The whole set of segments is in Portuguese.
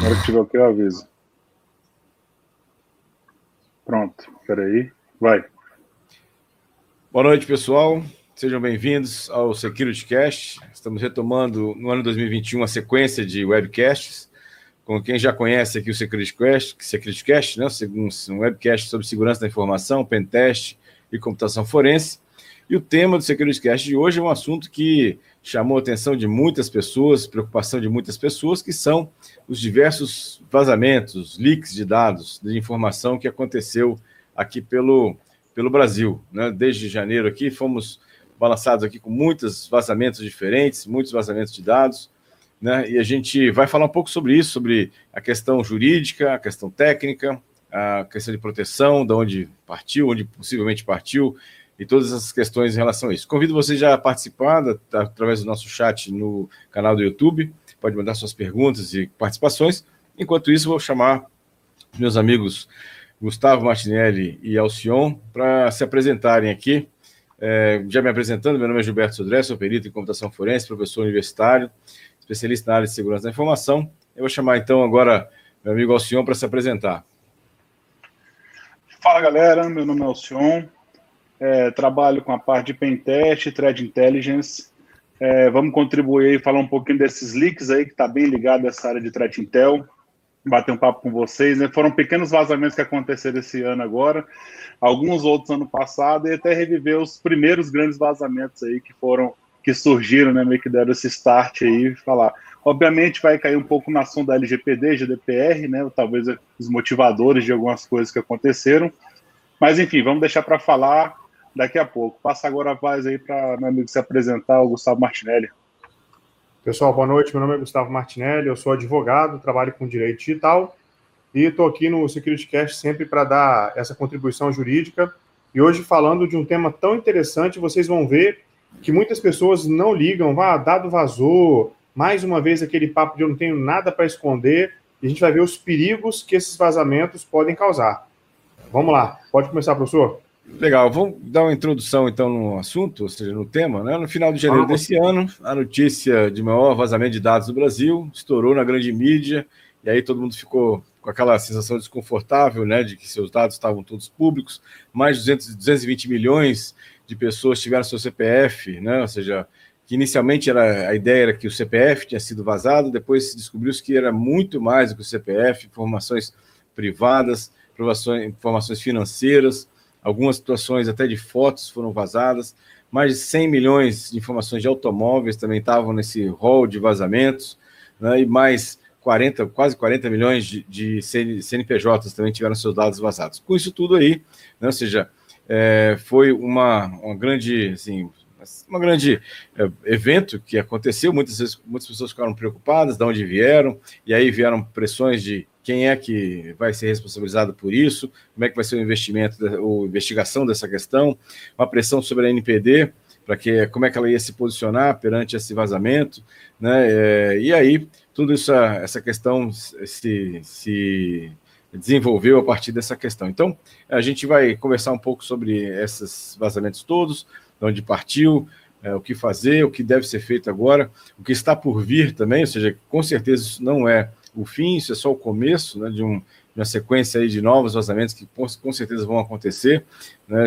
Na hora que tiver o que eu aviso. Pronto, peraí. Vai. Boa noite, pessoal. Sejam bem-vindos ao SecurityCast. Estamos retomando no ano 2021 a sequência de webcasts. Com quem já conhece aqui o SecurityCast, né? um webcast sobre segurança da informação, pentest e computação forense. E o tema do SecurityCast de hoje é um assunto que chamou a atenção de muitas pessoas, preocupação de muitas pessoas, que são os diversos vazamentos, leaks de dados, de informação que aconteceu aqui pelo, pelo Brasil. Né? Desde janeiro aqui fomos balançados aqui com muitos vazamentos diferentes, muitos vazamentos de dados, né? E a gente vai falar um pouco sobre isso, sobre a questão jurídica, a questão técnica, a questão de proteção, de onde partiu, onde possivelmente partiu, e todas essas questões em relação a isso. Convido você já a participar através do nosso chat no canal do YouTube, pode mandar suas perguntas e participações. Enquanto isso, vou chamar meus amigos Gustavo Martinelli e Alcion para se apresentarem aqui. É, já me apresentando, meu nome é Gilberto Sodré, sou perito em computação forense, professor universitário, especialista na área de segurança da informação. Eu vou chamar então agora meu amigo Alcion para se apresentar. Fala galera, meu nome é Alcion, é, trabalho com a parte de Pentest, Threat Intelligence. É, vamos contribuir e falar um pouquinho desses leaks aí, que está bem ligado a essa área de Threat Intel. Bater um papo com vocês. Né? Foram pequenos vazamentos que aconteceram esse ano agora, alguns outros ano passado, e até reviver os primeiros grandes vazamentos aí que foram, que surgiram, né? Meio que deram esse start aí, falar. Obviamente vai cair um pouco na ação da LGPD, GDPR, né? Talvez os motivadores de algumas coisas que aconteceram. Mas enfim, vamos deixar para falar daqui a pouco. Passa agora a voz aí para meu amigo se apresentar, o Gustavo Martinelli. Pessoal, boa noite. Meu nome é Gustavo Martinelli, eu sou advogado, trabalho com direito digital e estou aqui no SecurityCast sempre para dar essa contribuição jurídica. E hoje, falando de um tema tão interessante, vocês vão ver que muitas pessoas não ligam, ah, dado vazou, mais uma vez aquele papo de eu não tenho nada para esconder, e a gente vai ver os perigos que esses vazamentos podem causar. Vamos lá, pode começar, professor? Legal, vamos dar uma introdução então no assunto, ou seja, no tema. Né? No final de janeiro ah, desse ano, a notícia de maior vazamento de dados do Brasil estourou na grande mídia, e aí todo mundo ficou com aquela sensação desconfortável, né, de que seus dados estavam todos públicos. Mais de 200, 220 milhões de pessoas tiveram seu CPF, né, ou seja, que inicialmente era, a ideia era que o CPF tinha sido vazado, depois descobriu-se que era muito mais do que o CPF, informações privadas, informações financeiras, algumas situações até de fotos foram vazadas, mais de 100 milhões de informações de automóveis também estavam nesse rol de vazamentos, né, e mais 40, quase 40 milhões de, de CNPJs também tiveram seus dados vazados. Com isso tudo aí, né, ou seja, é, foi uma, uma grande, assim, uma grande é, evento que aconteceu, muitas vezes muitas pessoas ficaram preocupadas de onde vieram, e aí vieram pressões de quem é que vai ser responsabilizado por isso, como é que vai ser o investimento, ou investigação dessa questão, uma pressão sobre a NPD, para que como é que ela ia se posicionar perante esse vazamento, né? É, e aí tudo isso, essa questão se, se desenvolveu a partir dessa questão. Então, a gente vai conversar um pouco sobre esses vazamentos todos, de onde partiu, é, o que fazer, o que deve ser feito agora, o que está por vir também, ou seja, com certeza isso não é o fim, isso é só o começo né, de, um, de uma sequência aí de novos vazamentos que com, com certeza vão acontecer. Né,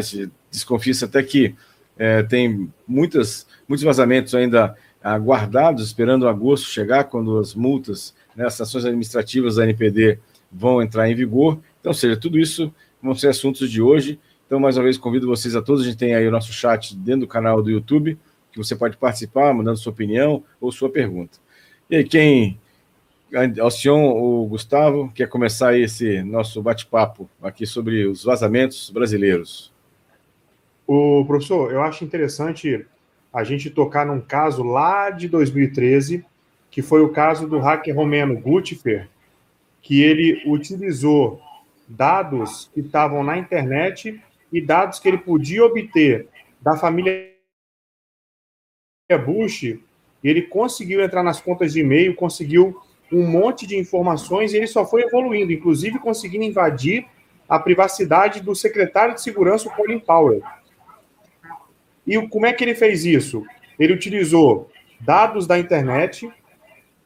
Desconfia-se até que é, tem muitas, muitos vazamentos ainda aguardados, esperando agosto chegar, quando as multas, né, as sanções administrativas da NPD vão entrar em vigor. Então, seja, tudo isso vão ser assuntos de hoje. Então, mais uma vez, convido vocês a todos. A gente tem aí o nosso chat dentro do canal do YouTube, que você pode participar, mandando sua opinião ou sua pergunta. E aí, quem Alcion, o Gustavo, quer começar esse nosso bate-papo aqui sobre os vazamentos brasileiros. O professor, eu acho interessante a gente tocar num caso lá de 2013, que foi o caso do hacker romeno Gutfer, que ele utilizou dados que estavam na internet e dados que ele podia obter da família Bush, ele conseguiu entrar nas contas de e-mail, conseguiu um monte de informações e ele só foi evoluindo, inclusive conseguindo invadir a privacidade do secretário de segurança, o Colin Powell. E como é que ele fez isso? Ele utilizou dados da internet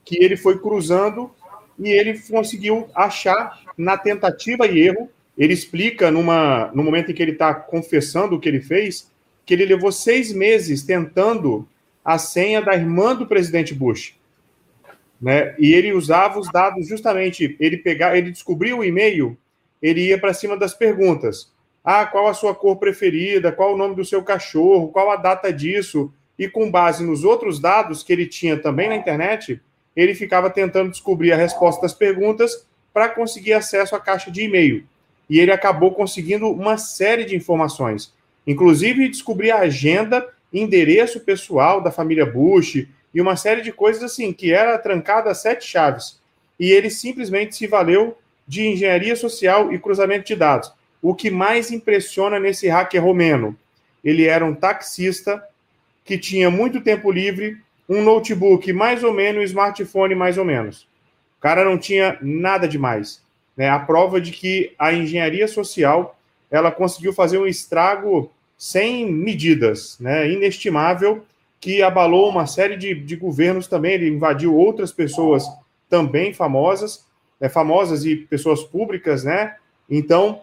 que ele foi cruzando e ele conseguiu achar na tentativa e erro. Ele explica numa, no momento em que ele está confessando o que ele fez, que ele levou seis meses tentando a senha da irmã do presidente Bush. Né? E ele usava os dados justamente, ele pegar, ele descobriu o e-mail, ele ia para cima das perguntas. Ah, qual a sua cor preferida? Qual o nome do seu cachorro? Qual a data disso? E com base nos outros dados que ele tinha também na internet, ele ficava tentando descobrir a resposta das perguntas para conseguir acesso à caixa de e-mail. E ele acabou conseguindo uma série de informações, inclusive descobrir a agenda, endereço pessoal da família Bush e uma série de coisas assim, que era trancada a sete chaves. E ele simplesmente se valeu de engenharia social e cruzamento de dados. O que mais impressiona nesse hacker romeno? Ele era um taxista que tinha muito tempo livre, um notebook mais ou menos, um smartphone mais ou menos. O cara não tinha nada demais. Né? A prova de que a engenharia social ela conseguiu fazer um estrago sem medidas, né? inestimável, que abalou uma série de, de governos também. Ele invadiu outras pessoas também famosas, né? famosas e pessoas públicas, né? Então,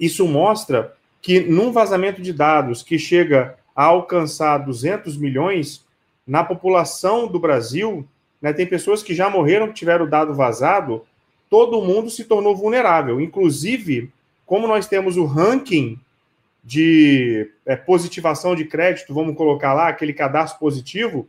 isso mostra que num vazamento de dados que chega a alcançar 200 milhões, na população do Brasil, né, tem pessoas que já morreram, que tiveram dado vazado, todo mundo se tornou vulnerável. Inclusive, como nós temos o ranking de é, positivação de crédito, vamos colocar lá, aquele cadastro positivo,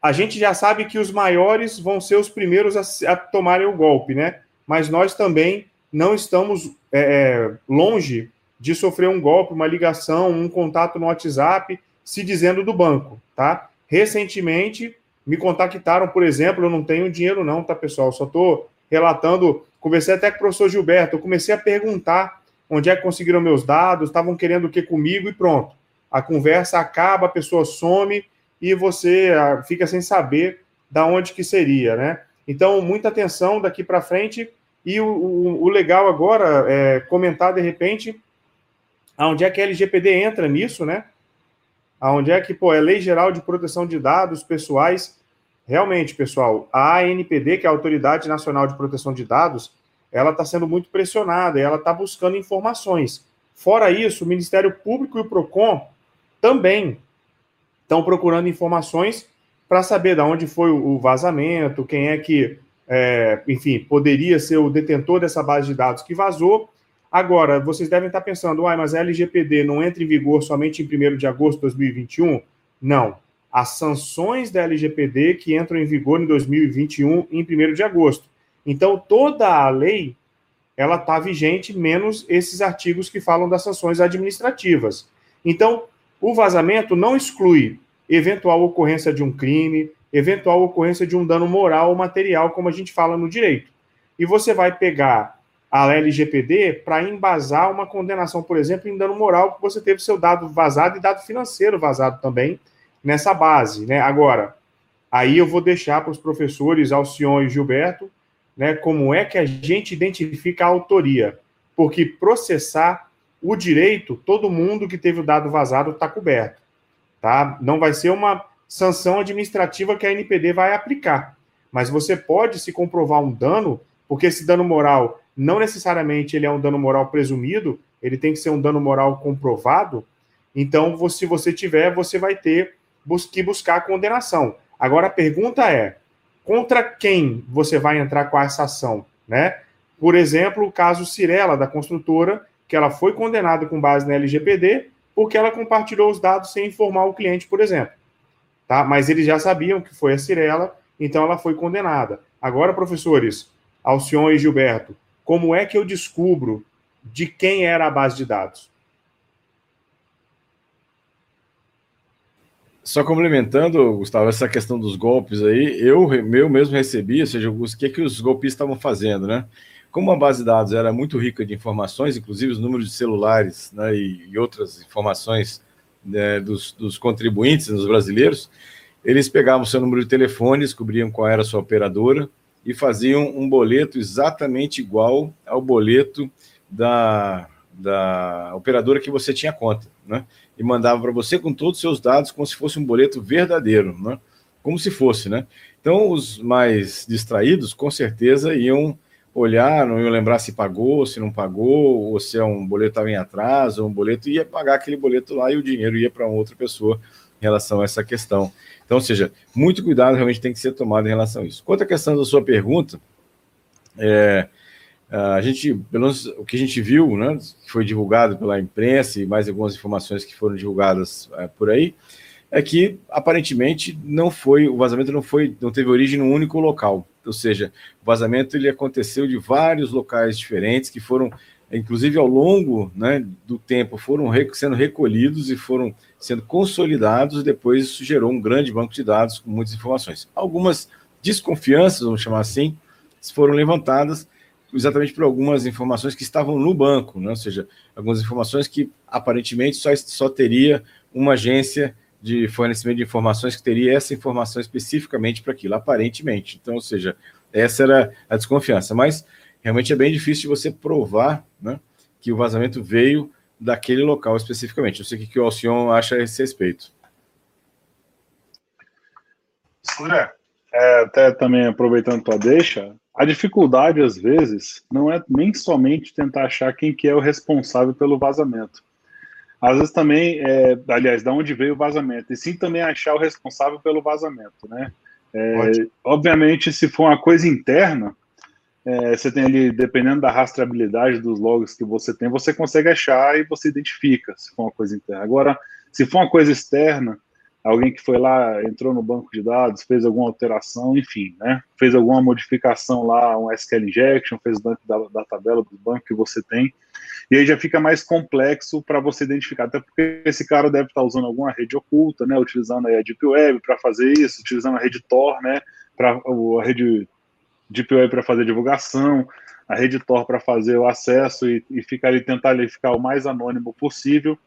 a gente já sabe que os maiores vão ser os primeiros a, a tomarem o golpe, né? Mas nós também não estamos é, é longe de sofrer um golpe, uma ligação, um contato no WhatsApp, se dizendo do banco, tá? Recentemente me contactaram, por exemplo, eu não tenho dinheiro não, tá, pessoal? Só estou relatando, conversei até com o professor Gilberto, eu comecei a perguntar onde é que conseguiram meus dados, estavam querendo o que comigo e pronto. A conversa acaba, a pessoa some e você ah, fica sem saber da onde que seria, né? Então, muita atenção daqui para frente e o, o, o, legal agora é comentar de repente aonde é que a LGPD entra nisso, né? Aonde é que, pô, é Lei Geral de Proteção de Dados Pessoais. Realmente, pessoal, a ANPD, que é a Autoridade Nacional de Proteção de Dados, ela está sendo muito pressionada ela está buscando informações. Fora isso, o Ministério Público e o PROCON também estão procurando informações para saber de onde foi o vazamento, quem é que, é, enfim, poderia ser o detentor dessa base de dados que vazou. Agora, vocês devem estar pensando, uai, mas a LGPD não entra em vigor somente em 1 de agosto de 2021? Não. As sanções da LGPD que entram em vigor em 2021 em 1 de agosto. Então, toda a lei ela está vigente, menos esses artigos que falam das sanções administrativas. Então, o vazamento não exclui eventual ocorrência de um crime, eventual ocorrência de um dano moral ou material, como a gente fala no direito. E você vai pegar a LGPD para embasar uma condenação, por exemplo, em dano moral, que você teve seu dado vazado e dado financeiro vazado também nessa base. Né? Agora, aí eu vou deixar para os professores Alcion e Gilberto né, como é que a gente identifica a autoria. Porque processar o direito, todo mundo que teve o dado vazado está coberto. Tá? Não vai ser uma sanção administrativa que a NPD vai aplicar. Mas você pode se comprovar um dano, porque esse dano moral não necessariamente ele é um dano moral presumido, ele tem que ser um dano moral comprovado. Então, se você tiver, você vai ter que buscar a condenação. Agora a pergunta é: contra quem você vai entrar com essa ação, né? Por exemplo, o caso Cirela, da construtora, que ela foi condenada com base na LGPD porque ela compartilhou os dados sem informar o cliente, por exemplo. Tá? Mas eles já sabiam que foi a Cirela, então ela foi condenada. Agora, professores, Alcion e Gilberto, como é que eu descubro de quem era a base de dados? Só complementando, Gustavo, essa questão dos golpes aí, eu, eu mesmo recebi, ou seja, o que, que os golpistas estavam fazendo, né? Como a base de dados era muito rica de informações, inclusive os números de celulares né, e, e outras informações né, dos, dos, contribuintes, dos brasileiros, eles pegavam seu número de telefone, descobriam qual era a sua operadora e faziam um boleto exatamente igual ao boleto da, da operadora que você tinha conta, né? E mandava para você com todos os seus dados como se fosse um boleto verdadeiro, né? Como se fosse, né? Então, os mais distraídos, com certeza, iam olhar, não iam lembrar se pagou, se não pagou, ou se é um boleto estava em atraso, ou um boleto ia pagar aquele boleto lá e o dinheiro ia para outra pessoa em relação a essa questão. Então, ou seja, muito cuidado realmente tem que ser tomado em relação a isso. Quanto à questão da sua pergunta, é, a gente, pelo menos o que a gente viu, né, que foi divulgado pela imprensa e mais algumas informações que foram divulgadas é, por aí, é que aparentemente não foi, o vazamento não foi, não teve origem num único local. Ou seja, o vazamento ele aconteceu de vários locais diferentes que foram, inclusive ao longo né, do tempo, foram sendo recolhidos e foram sendo consolidados. E depois isso gerou um grande banco de dados com muitas informações. Algumas desconfianças, vamos chamar assim, foram levantadas exatamente por algumas informações que estavam no banco, né? ou seja, algumas informações que aparentemente só, só teria uma agência de fornecimento de informações que teria essa informação especificamente para aquilo, aparentemente. Então, ou seja, essa era a desconfiança. Mas realmente é bem difícil de você provar né, que o vazamento veio daquele local especificamente. Eu sei o que o Alcion acha a esse respeito. André, é, até também aproveitando tua deixa, a dificuldade, às vezes, não é nem somente tentar achar quem que é o responsável pelo vazamento às vezes também, é, aliás, da onde veio o vazamento, e sim também achar o responsável pelo vazamento, né? É, obviamente, se for uma coisa interna, é, você tem ali, dependendo da rastreabilidade dos logs que você tem, você consegue achar e você identifica se for uma coisa interna. Agora, se for uma coisa externa, alguém que foi lá, entrou no banco de dados, fez alguma alteração, enfim, né? Fez alguma modificação lá, um SQL injection, fez dentro da, da tabela do banco que você tem, e aí já fica mais complexo para você identificar, até porque esse cara deve estar usando alguma rede oculta, né? Utilizando a Deep Web para fazer isso, utilizando a rede Tor, né? Para a rede Deep Web para fazer divulgação, a rede Tor para fazer o acesso e, e ficar ali, tentar ali ficar o mais anônimo possível.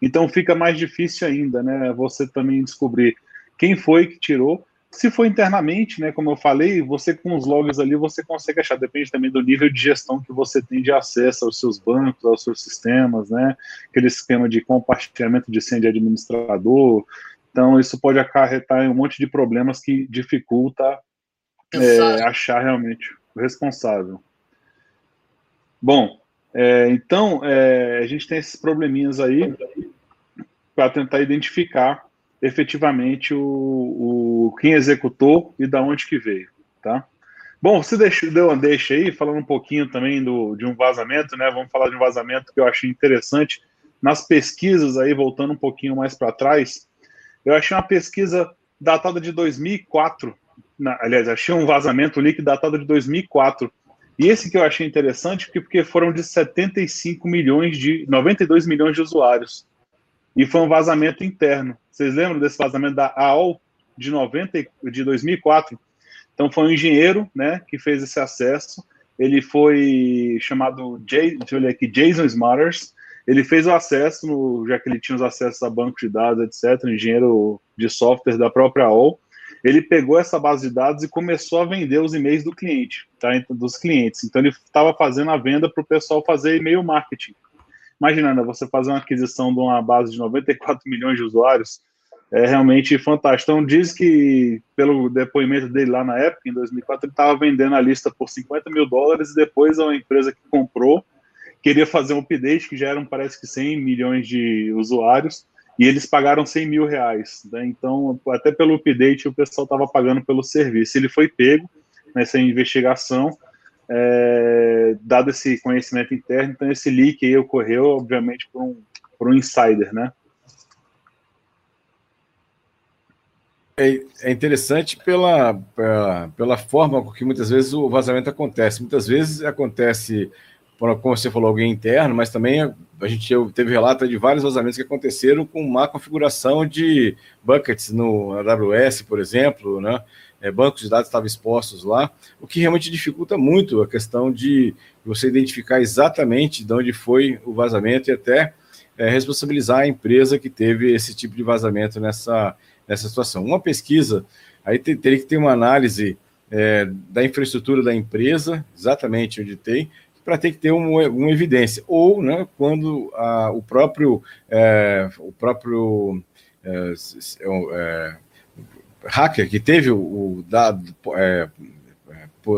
Então fica mais difícil ainda, né? Você também descobrir quem foi que tirou. Se for internamente, né, como eu falei, você com os logs ali você consegue achar, depende também do nível de gestão que você tem de acesso aos seus bancos, aos seus sistemas, né? Aquele esquema de compartilhamento de senha de administrador. Então isso pode acarretar em um monte de problemas que dificulta é, achar realmente o responsável. Bom, é, então, é, a gente tem esses probleminhas aí para tentar identificar efetivamente o, o, quem executou e da onde que veio, tá? Bom, você deixou, deu uma deixa aí, falando um pouquinho também do, de um vazamento, né? Vamos falar de um vazamento que eu achei interessante. Nas pesquisas aí, voltando um pouquinho mais para trás, eu achei uma pesquisa datada de 2004, na, aliás, achei um vazamento líquido datado de 2004, e esse que eu achei interessante, porque foram de 75 milhões de 92 milhões de usuários. E foi um vazamento interno. Vocês lembram desse vazamento da AOL de 90 de 2004? Então foi um engenheiro, né, que fez esse acesso. Ele foi chamado Jay, aqui, Jason Smatters. Ele fez o acesso, no, já que ele tinha os acessos a banco de dados, etc., engenheiro de software da própria AOL ele pegou essa base de dados e começou a vender os e-mails do cliente, tá? dos clientes. Então ele estava fazendo a venda para o pessoal fazer e-mail marketing. Imaginando, você fazer uma aquisição de uma base de 94 milhões de usuários, é realmente fantástico. Então diz que, pelo depoimento dele lá na época, em 2004, ele estava vendendo a lista por 50 mil dólares e depois a empresa que comprou queria fazer um update, que já eram, parece que 100 milhões de usuários, e eles pagaram 100 mil reais. Né? Então, até pelo update, o pessoal estava pagando pelo serviço. Ele foi pego nessa investigação, é, dado esse conhecimento interno, então esse leak aí ocorreu, obviamente, por um, por um insider, né? É, é interessante pela, pela, pela forma com que muitas vezes o vazamento acontece. Muitas vezes acontece como você falou, alguém interno, mas também a gente teve relato de vários vazamentos que aconteceram com má configuração de buckets no AWS, por exemplo, né? É, bancos de dados estavam expostos lá, o que realmente dificulta muito a questão de você identificar exatamente de onde foi o vazamento e até é, responsabilizar a empresa que teve esse tipo de vazamento nessa, nessa situação. Uma pesquisa, aí teria que ter uma análise é, da infraestrutura da empresa, exatamente onde tem, para ter que ter uma, uma evidência. Ou, né, quando a, o próprio, é, o próprio é, é, hacker que teve o, dado, é,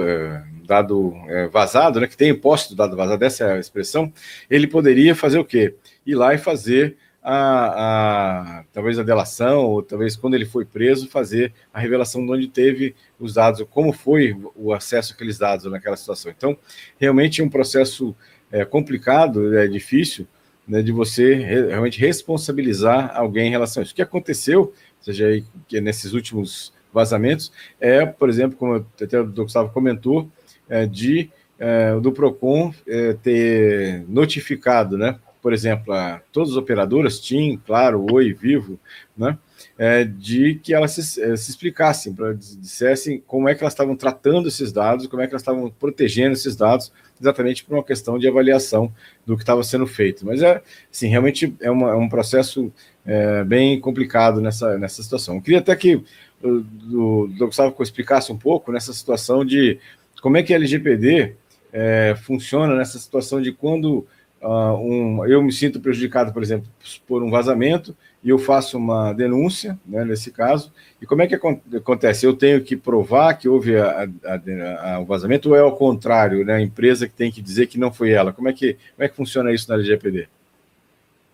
é, dado vazado, né, que tem posse do dado vazado, essa é a expressão, ele poderia fazer o quê? Ir lá e fazer a, a, talvez a delação, ou talvez quando ele foi preso, fazer a revelação de onde teve os dados, como foi o acesso àqueles dados naquela situação. Então, realmente é um processo é, complicado, é difícil, né, de você realmente responsabilizar alguém em relação a isso. O que aconteceu, seja aí que nesses últimos vazamentos, é, por exemplo, como até o Gustavo comentou, é, de é, do Procon é, ter notificado, né, por exemplo, a todas as operadoras, TIM, Claro, Oi, Vivo, né, é, de que elas se, é, se explicassem, para dissessem como é que elas estavam tratando esses dados, como é que elas estavam protegendo esses dados, exatamente por uma questão de avaliação do que estava sendo feito. Mas é, assim, realmente é, uma, é um processo é, bem complicado nessa, nessa situação. Eu queria até que o, o Gustavo explicasse um pouco nessa situação de como é que a LGPD é, funciona nessa situação de quando uh, um, eu me sinto prejudicado, por exemplo, por um vazamento, e eu faço uma denúncia, né, nesse caso, e como é que acontece? Eu tenho que provar que houve o vazamento ou é ao contrário, né, a empresa que tem que dizer que não foi ela? Como é que, como é que funciona isso na LGPD?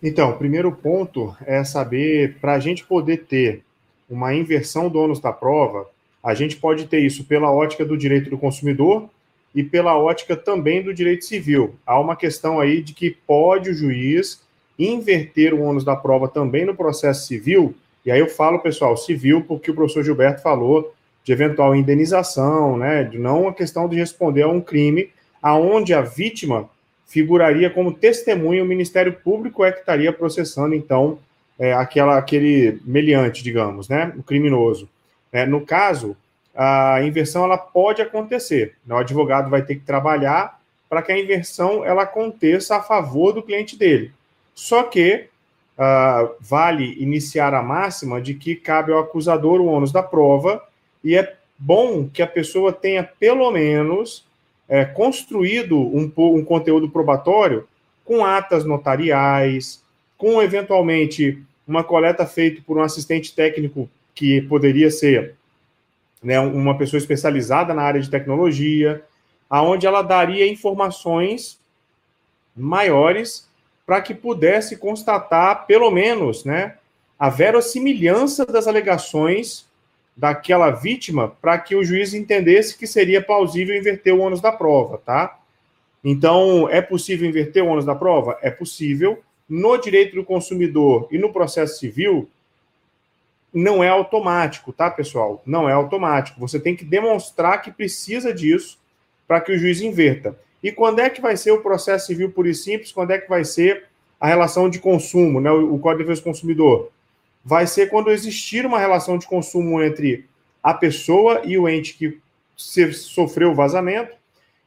Então, o primeiro ponto é saber, para a gente poder ter uma inversão do ônus da prova, a gente pode ter isso pela ótica do direito do consumidor, e pela ótica também do direito civil. Há uma questão aí de que pode o juiz inverter o ônus da prova também no processo civil, e aí eu falo, pessoal, civil, porque o professor Gilberto falou de eventual indenização, né, de não a questão de responder a um crime aonde a vítima figuraria como testemunha, o Ministério Público é que estaria processando, então, é, aquela, aquele meliante, digamos, né, o criminoso. É, no caso, a inversão ela pode acontecer. O advogado vai ter que trabalhar para que a inversão ela aconteça a favor do cliente dele. Só que uh, vale iniciar a máxima de que cabe ao acusador o ônus da prova e é bom que a pessoa tenha pelo menos é, construído um, um conteúdo probatório com atas notariais, com eventualmente uma coleta feita por um assistente técnico que poderia ser né, uma pessoa especializada na área de tecnologia, aonde ela daria informações maiores para que pudesse constatar, pelo menos, né, a verossimilhança das alegações daquela vítima para que o juiz entendesse que seria plausível inverter o ônus da prova, tá? Então, é possível inverter o ônus da prova? É possível. No direito do consumidor e no processo civil, não é automático, tá, pessoal? Não é automático. Você tem que demonstrar que precisa disso para que o juiz inverta. E quando é que vai ser o processo civil puro e simples? Quando é que vai ser a relação de consumo, né? O Código de Defesa do Consumidor? Vai ser quando existir uma relação de consumo entre a pessoa e o ente que sofreu o vazamento,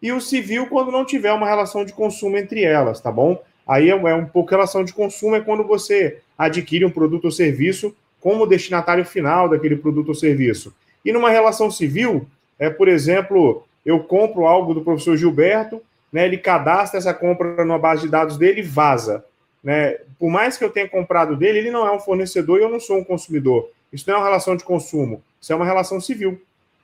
e o civil quando não tiver uma relação de consumo entre elas, tá bom? Aí é, é um pouco relação de consumo, é quando você adquire um produto ou serviço como destinatário final daquele produto ou serviço. E numa relação civil, é, por exemplo, eu compro algo do professor Gilberto, né, ele cadastra essa compra numa base de dados dele e vaza. Né? Por mais que eu tenha comprado dele, ele não é um fornecedor e eu não sou um consumidor. Isso não é uma relação de consumo, isso é uma relação civil.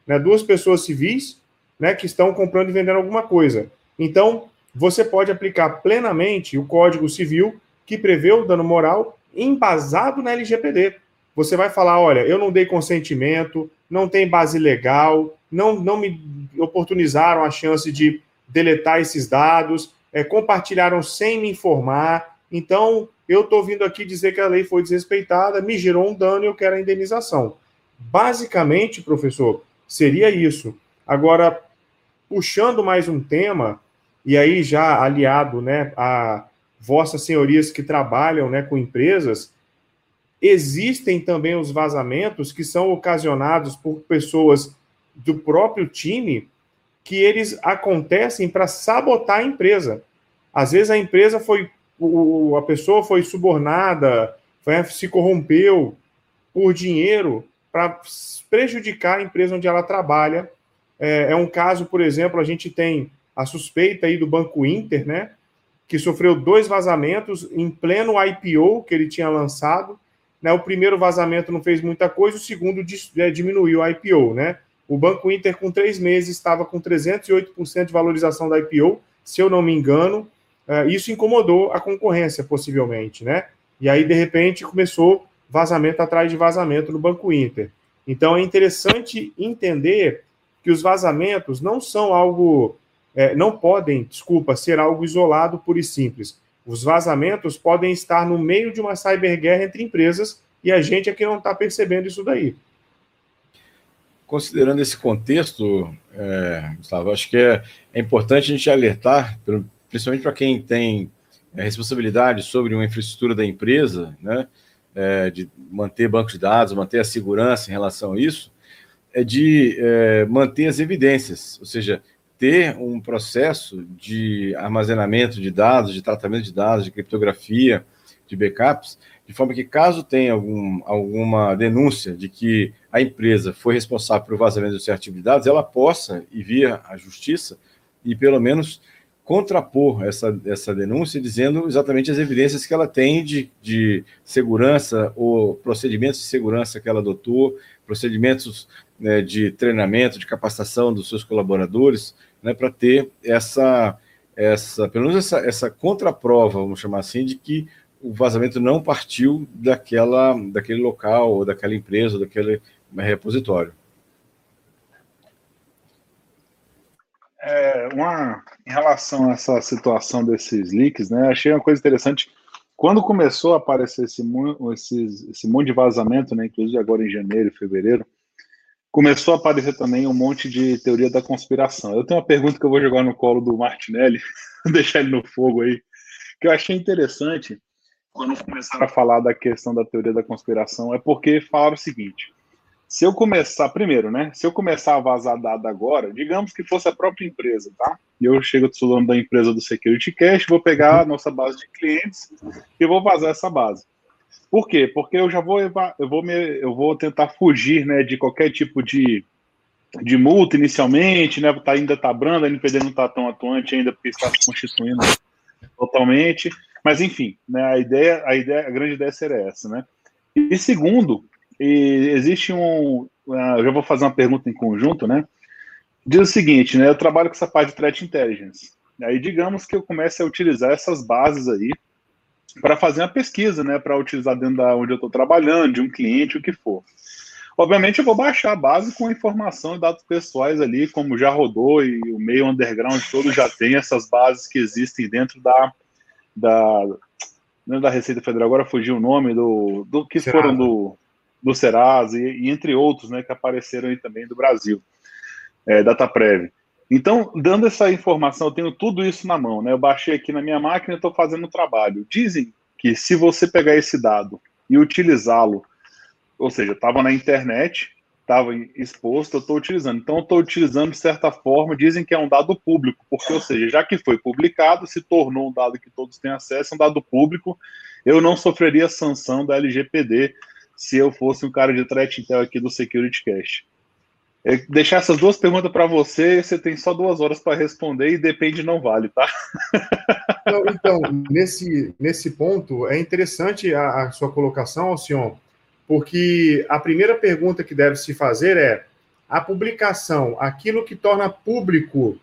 Né? Duas pessoas civis né, que estão comprando e vendendo alguma coisa. Então, você pode aplicar plenamente o Código Civil que prevê o dano moral embasado na LGPD. Você vai falar: olha, eu não dei consentimento, não tem base legal, não, não me oportunizaram a chance de deletar esses dados, é, compartilharam sem me informar. Então, eu estou vindo aqui dizer que a lei foi desrespeitada, me gerou um dano e eu quero a indenização. Basicamente, professor, seria isso. Agora, puxando mais um tema, e aí já aliado né, a vossas senhorias que trabalham né, com empresas, Existem também os vazamentos que são ocasionados por pessoas do próprio time que eles acontecem para sabotar a empresa. Às vezes a empresa foi, a pessoa foi subornada, foi, se corrompeu por dinheiro para prejudicar a empresa onde ela trabalha. É, é, um caso, por exemplo, a gente tem a suspeita aí do Banco Inter, né, que sofreu dois vazamentos em pleno IPO que ele tinha lançado né, o primeiro vazamento não fez muita coisa, o segundo é, diminuiu a IPO, né? O Banco Inter, com três meses, estava com 308% de valorização da IPO, se eu não me engano. Uh, isso incomodou a concorrência, possivelmente, né? E aí, de repente, começou vazamento atrás de vazamento no Banco Inter. Então, é interessante entender que os vazamentos não são algo, é, não podem, desculpa, ser algo isolado, puro e simples. Os vazamentos podem estar no meio de uma cyberguerra entre empresas e a gente aqui não está percebendo isso daí. Considerando esse contexto, é, Gustavo, acho que é, é importante a gente alertar, principalmente para quem tem é, responsabilidade sobre uma infraestrutura da empresa, né, é, de manter banco de dados, manter a segurança em relação a isso, é de é, manter as evidências, ou seja, ter um processo de armazenamento de dados, de tratamento de dados, de criptografia, de backups, de forma que caso tenha algum, alguma denúncia de que a empresa foi responsável pelo vazamento de certo tipo de dados, ela possa ir via a justiça e pelo menos contrapor essa, essa denúncia, dizendo exatamente as evidências que ela tem de, de segurança ou procedimentos de segurança que ela adotou, procedimentos né, de treinamento, de capacitação dos seus colaboradores, né, para ter essa, essa, pelo menos essa, essa contraprova, vamos chamar assim, de que o vazamento não partiu daquela, daquele local, ou daquela empresa, ou daquele repositório. É, uma, em relação a essa situação desses leaks, né, achei uma coisa interessante. Quando começou a aparecer esse, esse, esse monte de vazamento, né, inclusive agora em janeiro fevereiro, começou a aparecer também um monte de teoria da conspiração. Eu tenho uma pergunta que eu vou jogar no colo do Martinelli, deixar ele no fogo aí, que eu achei interessante quando começaram a falar da questão da teoria da conspiração, é porque falaram o seguinte: se eu começar, primeiro, né? Se eu começar a vazar dado agora, digamos que fosse a própria empresa, tá? Eu chego, sou dono da empresa do Security Cash, vou pegar a nossa base de clientes e vou vazar essa base. Por quê? Porque eu já vou, eu vou, me, eu vou tentar fugir, né, de qualquer tipo de, de multa inicialmente, né? Tá, ainda tá brando, a NPD não está tão atuante ainda porque está se constituindo totalmente. Mas enfim, né, a ideia, a ideia, a grande ideia seria essa, né? E segundo, e existe um. Uh, eu já vou fazer uma pergunta em conjunto, né? Diz o seguinte, né? Eu trabalho com essa parte de threat intelligence. Aí, digamos que eu comece a utilizar essas bases aí para fazer uma pesquisa, né? Para utilizar dentro da onde eu estou trabalhando, de um cliente, o que for. Obviamente, eu vou baixar a base com informação e dados pessoais ali, como já rodou e o meio underground todo já tem essas bases que existem dentro da, da, dentro da Receita Federal. Agora fugiu o nome do, do que Será? foram do do Serasa e, e, entre outros, né, que apareceram aí também do Brasil, é, DataPrev. Então, dando essa informação, eu tenho tudo isso na mão, né? Eu baixei aqui na minha máquina e estou fazendo o trabalho. Dizem que se você pegar esse dado e utilizá-lo, ou seja, estava na internet, estava exposto, eu estou utilizando. Então, estou utilizando de certa forma, dizem que é um dado público, porque, ou seja, já que foi publicado, se tornou um dado que todos têm acesso, um dado público, eu não sofreria sanção da LGPD se eu fosse um cara de threat intel aqui do Security. É deixar essas duas perguntas para você, você tem só duas horas para responder e depende não vale, tá? Então, então, nesse, nesse ponto, é interessante a, a sua colocação, Alcion, porque a primeira pergunta que deve se fazer é a publicação, aquilo que torna público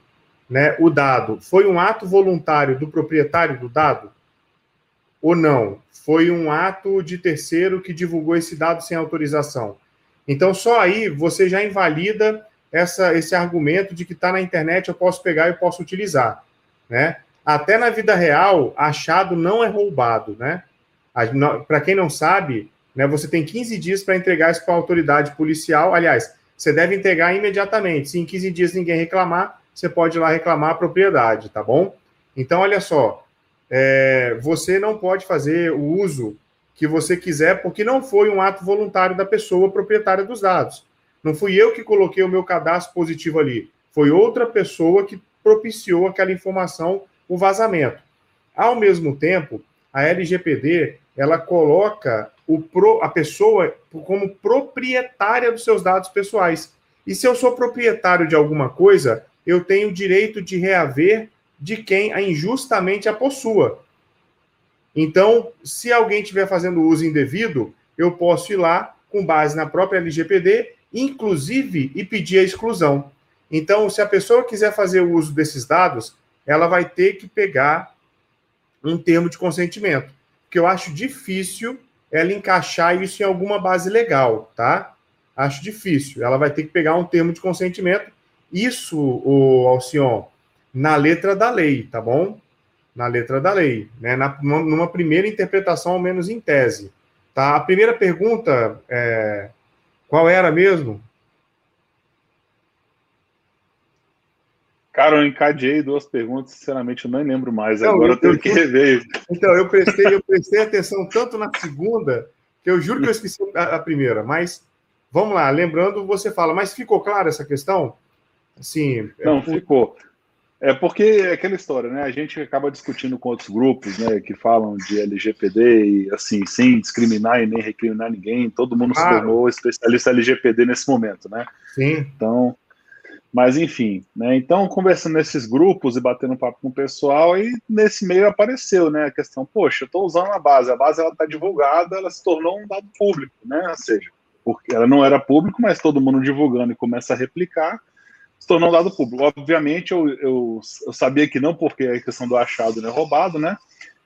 né, o dado, foi um ato voluntário do proprietário do dado? ou não? Foi um ato de terceiro que divulgou esse dado sem autorização. Então, só aí você já invalida essa, esse argumento de que está na internet, eu posso pegar e posso utilizar. Né? Até na vida real, achado não é roubado. Né? Para quem não sabe, né, você tem 15 dias para entregar isso para a autoridade policial. Aliás, você deve entregar imediatamente. Se em 15 dias ninguém reclamar, você pode ir lá reclamar a propriedade, tá bom? Então, olha só, é, você não pode fazer o uso que você quiser, porque não foi um ato voluntário da pessoa proprietária dos dados. Não fui eu que coloquei o meu cadastro positivo ali, foi outra pessoa que propiciou aquela informação, o vazamento. Ao mesmo tempo, a LGPD ela coloca pro, a pessoa como proprietária dos seus dados pessoais. E se eu sou proprietário de alguma coisa, eu tenho o direito de reaver de quem a injustamente a possua. Então, se alguém estiver fazendo uso indevido, eu posso ir lá, com base na própria LGPD, inclusive, e pedir a exclusão. Então, se a pessoa quiser fazer o uso desses dados, ela vai ter que pegar um termo de consentimento, que eu acho difícil ela encaixar isso em alguma base legal, tá? Acho difícil. Ela vai ter que pegar um termo de consentimento. Isso, o Alcion, na letra da lei, tá bom? Na letra da lei, né? Na, numa primeira interpretação, ao menos em tese. Tá? A primeira pergunta, é, qual era mesmo? Cara, eu encadeei duas perguntas, sinceramente, eu nem lembro mais. Não, Agora eu, tenho que rever. Então, eu prestei, eu prestei atenção tanto na segunda, que eu juro que eu esqueci a, a, primeira. Mas, vamos lá, lembrando, você fala, mas ficou clara essa questão? Assim, Não, é... ficou. É porque é aquela história, né? A gente acaba discutindo com outros grupos, né, que falam de LGPD e assim, sem discriminar e nem recriminar ninguém, todo mundo claro. se tornou especialista LGPD nesse momento, né? Sim. Então, mas enfim, né? Então, conversando nesses grupos e batendo papo com o pessoal, e nesse meio apareceu, né, a questão, poxa, eu estou usando a base, a base ela está divulgada, ela se tornou um dado público, né? Ou seja, porque ela não era público, mas todo mundo divulgando e começa a replicar, se tornou um dado público. Obviamente, eu, eu, eu sabia que não, porque a questão do achado não é roubado, né?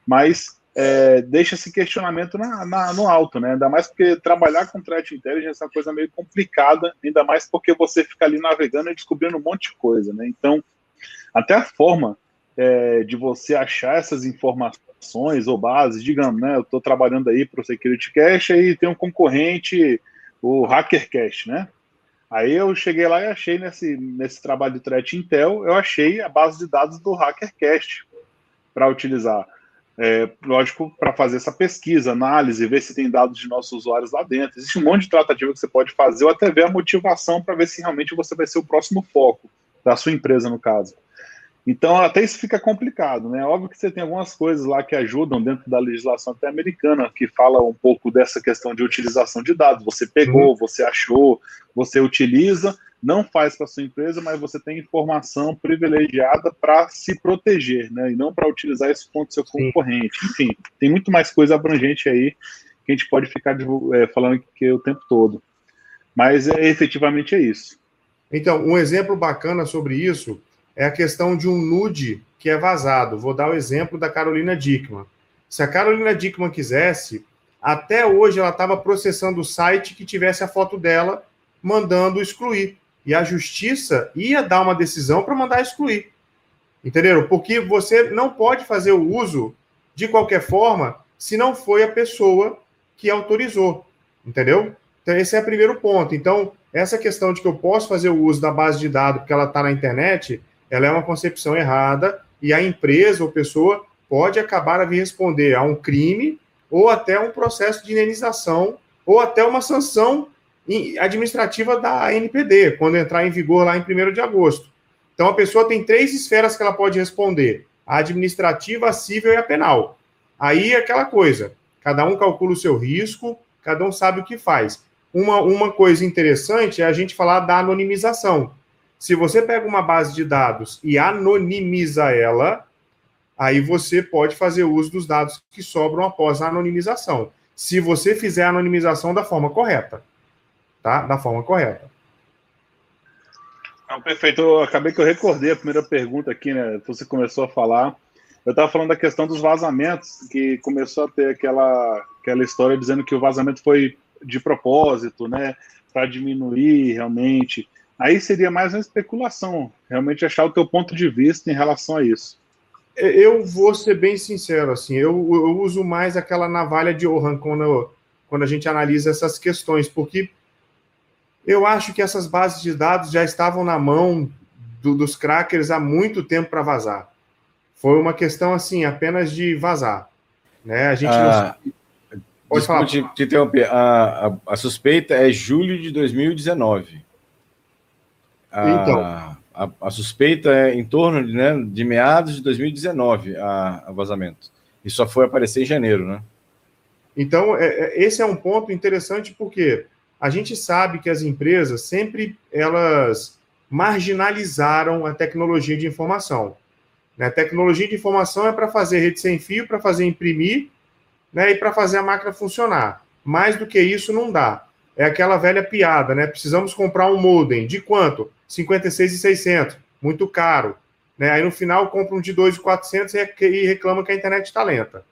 Mas é, deixa esse questionamento na, na, no alto, né? Ainda mais porque trabalhar com threat intelligence é uma coisa meio complicada, ainda mais porque você fica ali navegando e descobrindo um monte de coisa, né? Então, até a forma é, de você achar essas informações ou bases, digamos, né? Eu estou trabalhando aí para o Security Cache e tem um concorrente, o Hacker Cache, né? Aí eu cheguei lá e achei nesse, nesse trabalho de threat intel, eu achei a base de dados do Hacker Cache para utilizar. É, lógico, para fazer essa pesquisa, análise, ver se tem dados de nossos usuários lá dentro. Existe um monte de tratativa que você pode fazer, ou até ver a motivação para ver se realmente você vai ser o próximo foco da sua empresa, no caso. Então, até isso fica complicado, né? Óbvio que você tem algumas coisas lá que ajudam dentro da legislação até americana, que fala um pouco dessa questão de utilização de dados. Você pegou, uhum. você achou, você utiliza, não faz para sua empresa, mas você tem informação privilegiada para se proteger, né? E não para utilizar isso contra o seu Sim. concorrente. Enfim, tem muito mais coisa abrangente aí que a gente pode ficar é, falando que o tempo todo. Mas é, efetivamente é isso. Então, um exemplo bacana sobre isso é a questão de um nude que é vazado. Vou dar o exemplo da Carolina Dickman. Se a Carolina Dickman quisesse, até hoje ela estava processando o site que tivesse a foto dela, mandando excluir. E a justiça ia dar uma decisão para mandar excluir. Entenderam? Porque você não pode fazer o uso de qualquer forma se não foi a pessoa que autorizou. Entendeu? Então, esse é o primeiro ponto. Então, essa questão de que eu posso fazer o uso da base de dados porque ela está na internet, ela é uma concepção errada e a empresa ou pessoa pode acabar a vir responder a um crime ou até um processo de indenização ou até uma sanção administrativa da ANPD, quando entrar em vigor lá em 1 de agosto. Então, a pessoa tem três esferas que ela pode responder: a administrativa, a civil e a penal. Aí é aquela coisa: cada um calcula o seu risco, cada um sabe o que faz. Uma, uma coisa interessante é a gente falar da anonimização. Se você pega uma base de dados e anonimiza ela, aí você pode fazer uso dos dados que sobram após a anonimização. Se você fizer a anonimização da forma correta, tá? Da forma correta. Não, perfeito. Eu acabei que eu recordei a primeira pergunta aqui, né? Você começou a falar. Eu estava falando da questão dos vazamentos, que começou a ter aquela, aquela história dizendo que o vazamento foi de propósito, né? Para diminuir realmente Aí seria mais uma especulação, realmente achar o teu ponto de vista em relação a isso. Eu vou ser bem sincero, assim, eu, eu uso mais aquela navalha de Ohan quando, quando a gente analisa essas questões, porque eu acho que essas bases de dados já estavam na mão do, dos crackers há muito tempo para vazar. Foi uma questão, assim, apenas de vazar. Né? A gente ah, não... Pode falar. Te, te interromper. A, a, a suspeita é julho de 2019. A, então. A, a, suspeita é em torno de, né, de meados de 2019, a, a vazamento. E só foi aparecer em janeiro, né? Então, é, é, esse é um ponto interessante porque a gente sabe que as empresas sempre elas marginalizaram a tecnologia de informação. Né? Tecnologia de informação é para fazer rede sem fio, para fazer imprimir né? e para fazer a máquina funcionar. mais do que isso não dá. É aquela velha piada, né? Precisamos comprar um modem. De quanto? 56,600. Muito caro. Né? Aí no final compra um de 2,400 e reclama que a internet está lenta.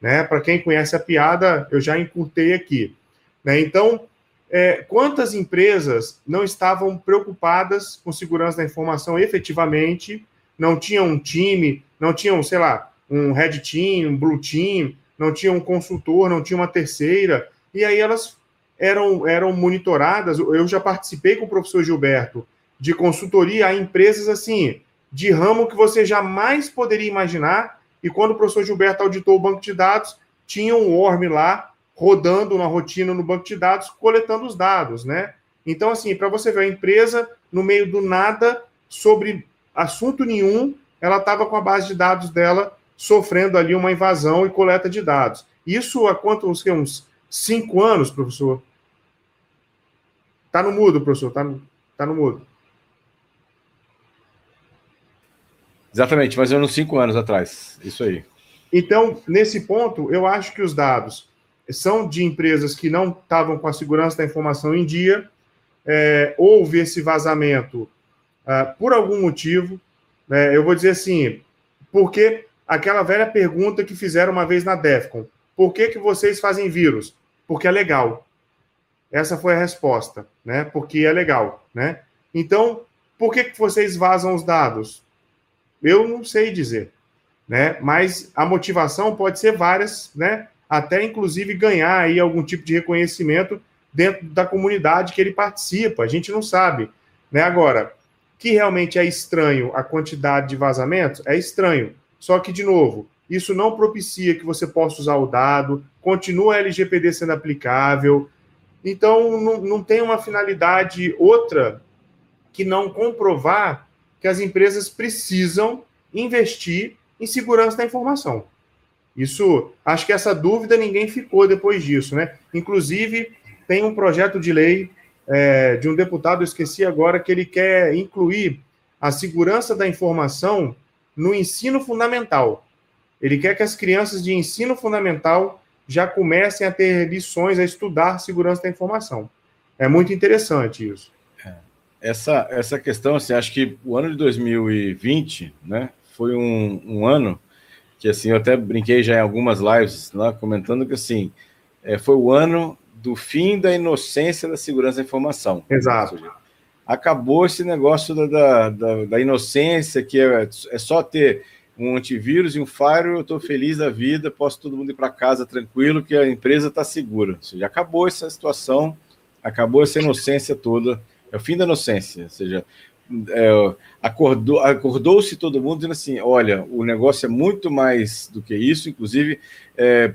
Né? Para quem conhece a piada, eu já encurtei aqui. Né? Então, é, quantas empresas não estavam preocupadas com segurança da informação efetivamente, não tinham um time, não tinham, sei lá, um red team, um blue team, não tinham um consultor, não tinha uma terceira, e aí elas eram, eram monitoradas. Eu já participei com o professor Gilberto de consultoria a empresas assim, de ramo que você jamais poderia imaginar, e quando o professor Gilberto auditou o banco de dados, tinha um worm lá rodando na rotina no banco de dados, coletando os dados, né? Então, assim, para você ver a empresa no meio do nada, sobre assunto nenhum, ela estava com a base de dados dela sofrendo ali uma invasão e coleta de dados. Isso há quantos, uns cinco anos, professor? Está no mudo, professor, está no, tá no mudo. Exatamente, mas uns cinco anos atrás, isso aí. Então, nesse ponto, eu acho que os dados são de empresas que não estavam com a segurança da informação em dia, é, houve esse vazamento uh, por algum motivo. Né, eu vou dizer assim, porque aquela velha pergunta que fizeram uma vez na DEFCON: por que, que vocês fazem vírus? Porque é legal. Essa foi a resposta, né? Porque é legal, né? Então, por que, que vocês vazam os dados? Eu não sei dizer, né? Mas a motivação pode ser várias, né? Até inclusive ganhar aí algum tipo de reconhecimento dentro da comunidade que ele participa. A gente não sabe, né? Agora, que realmente é estranho a quantidade de vazamentos, é estranho. Só que, de novo, isso não propicia que você possa usar o dado, continua a LGPD sendo aplicável. Então, não, não tem uma finalidade outra que não comprovar que as empresas precisam investir em segurança da informação. Isso, acho que essa dúvida ninguém ficou depois disso, né? Inclusive, tem um projeto de lei é, de um deputado, eu esqueci agora, que ele quer incluir a segurança da informação no ensino fundamental. Ele quer que as crianças de ensino fundamental já comecem a ter lições a estudar segurança da informação. É muito interessante isso essa, essa questão, assim, acho que o ano de 2020, né, foi um, um ano que, assim, eu até brinquei já em algumas lives lá, comentando que, assim, é, foi o ano do fim da inocência da segurança da informação. Exato. Seja, acabou esse negócio da, da, da, da inocência, que é, é, só ter um antivírus e um firewall, eu estou feliz da vida, posso todo mundo ir para casa tranquilo, que a empresa está segura. Ou seja, acabou essa situação, acabou essa inocência toda é o fim da inocência. Ou seja, é, acordou, acordou-se todo mundo dizendo assim: olha, o negócio é muito mais do que isso, inclusive é,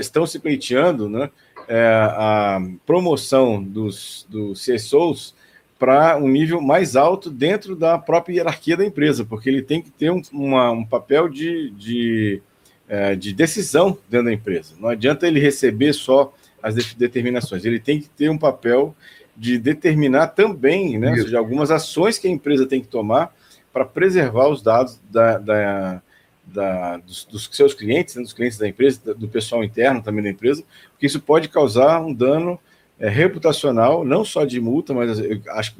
estão se pleiteando né, é, a promoção dos, dos CSOs para um nível mais alto dentro da própria hierarquia da empresa, porque ele tem que ter um, uma, um papel de, de, é, de decisão dentro da empresa. Não adianta ele receber só as determinações, ele tem que ter um papel de determinar também, né, seja, algumas ações que a empresa tem que tomar para preservar os dados da, da, da dos, dos, seus clientes, né, dos clientes da empresa, do pessoal interno também da empresa, porque isso pode causar um dano é, reputacional, não só de multa, mas eu acho,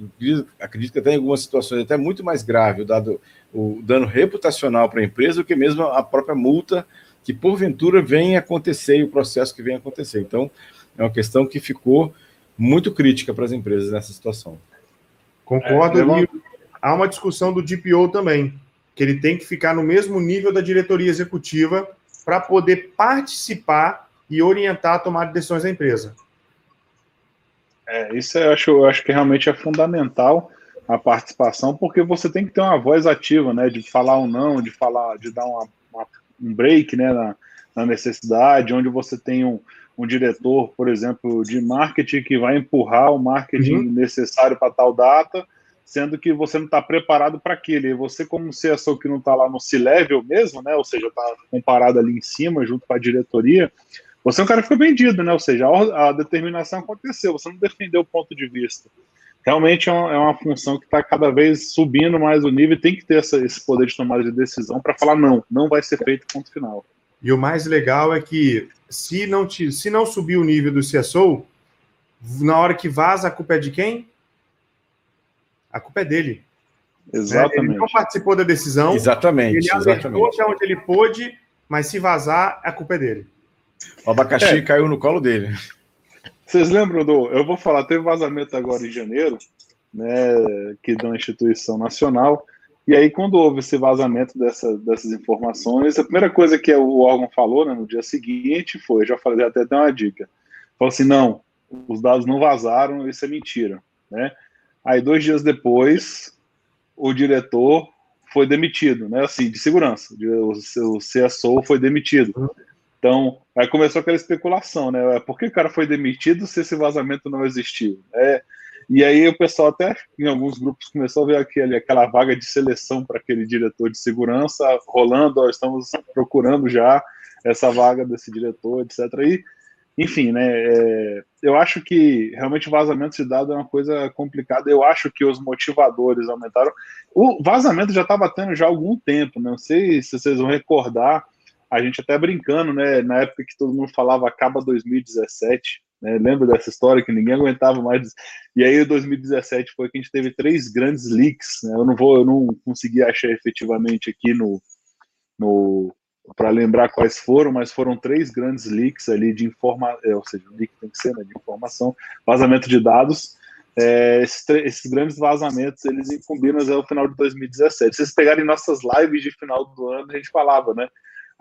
acredito que até em algumas situações até muito mais grave o, dado, o dano reputacional para a empresa do que mesmo a própria multa que porventura vem acontecer e o processo que vem acontecer. Então, é uma questão que ficou muito crítica para as empresas nessa situação. Concordo. É, há uma discussão do DPO também, que ele tem que ficar no mesmo nível da diretoria executiva para poder participar e orientar a tomada de decisões da empresa. É, isso eu acho, eu acho que realmente é fundamental a participação, porque você tem que ter uma voz ativa, né, de falar ou não, de falar, de dar uma, uma, um break, né, na, na necessidade, onde você tem um, um diretor, por exemplo, de marketing que vai empurrar o marketing uhum. necessário para tal data, sendo que você não está preparado para aquele. E você, como CSO que não está lá no C-level mesmo, né? Ou seja, está comparado ali em cima, junto com a diretoria, você é um cara que fica vendido, né? Ou seja, a, a determinação aconteceu, você não defendeu o ponto de vista. Realmente é uma, é uma função que está cada vez subindo mais o nível e tem que ter essa, esse poder de tomada de decisão para falar não, não vai ser feito ponto final. E o mais legal é que se não, te, se não subir o nível do CSO, na hora que vaza, a culpa é de quem? A culpa é dele. Exatamente. Né? Ele não participou da decisão. Exatamente. Ele acertou até onde ele pôde, mas se vazar, a culpa é dele. O abacaxi é. caiu no colo dele. Vocês lembram do. Eu vou falar, teve vazamento agora em janeiro, né, que da instituição nacional. E aí, quando houve esse vazamento dessa, dessas informações, a primeira coisa que o órgão falou né, no dia seguinte foi: já falei, até deu uma dica. Falou assim: não, os dados não vazaram, isso é mentira. Né? Aí, dois dias depois, o diretor foi demitido, né? Assim, de segurança. O, seu CSO foi demitido. Uhum. Então, aí começou aquela especulação, né? Por que o cara foi demitido se esse vazamento não existiu? É, e aí o pessoal até em alguns grupos começou a ver aquele, aquela vaga de seleção para aquele diretor de segurança rolando, ó, estamos procurando já essa vaga desse diretor, etc. E enfim, né? É, eu acho que realmente vazamento de dados é uma coisa complicada. Eu acho que os motivadores aumentaram. O vazamento já estava tendo já há algum tempo, né? não sei se vocês vão recordar. A gente até brincando, né? Na época que todo mundo falava acaba 2017, né? Lembra dessa história que ninguém aguentava mais. E aí, em 2017 foi que a gente teve três grandes leaks. Né? Eu não vou, eu não consegui achar efetivamente aqui no, no para lembrar quais foram, mas foram três grandes leaks ali de informação, é, ou seja, leak tem que ser, né, de informação, vazamento de dados. É, esses, esses, grandes vazamentos, eles incumbiram até o final de 2017. Se vocês pegarem nossas lives de final do ano, a gente falava, né?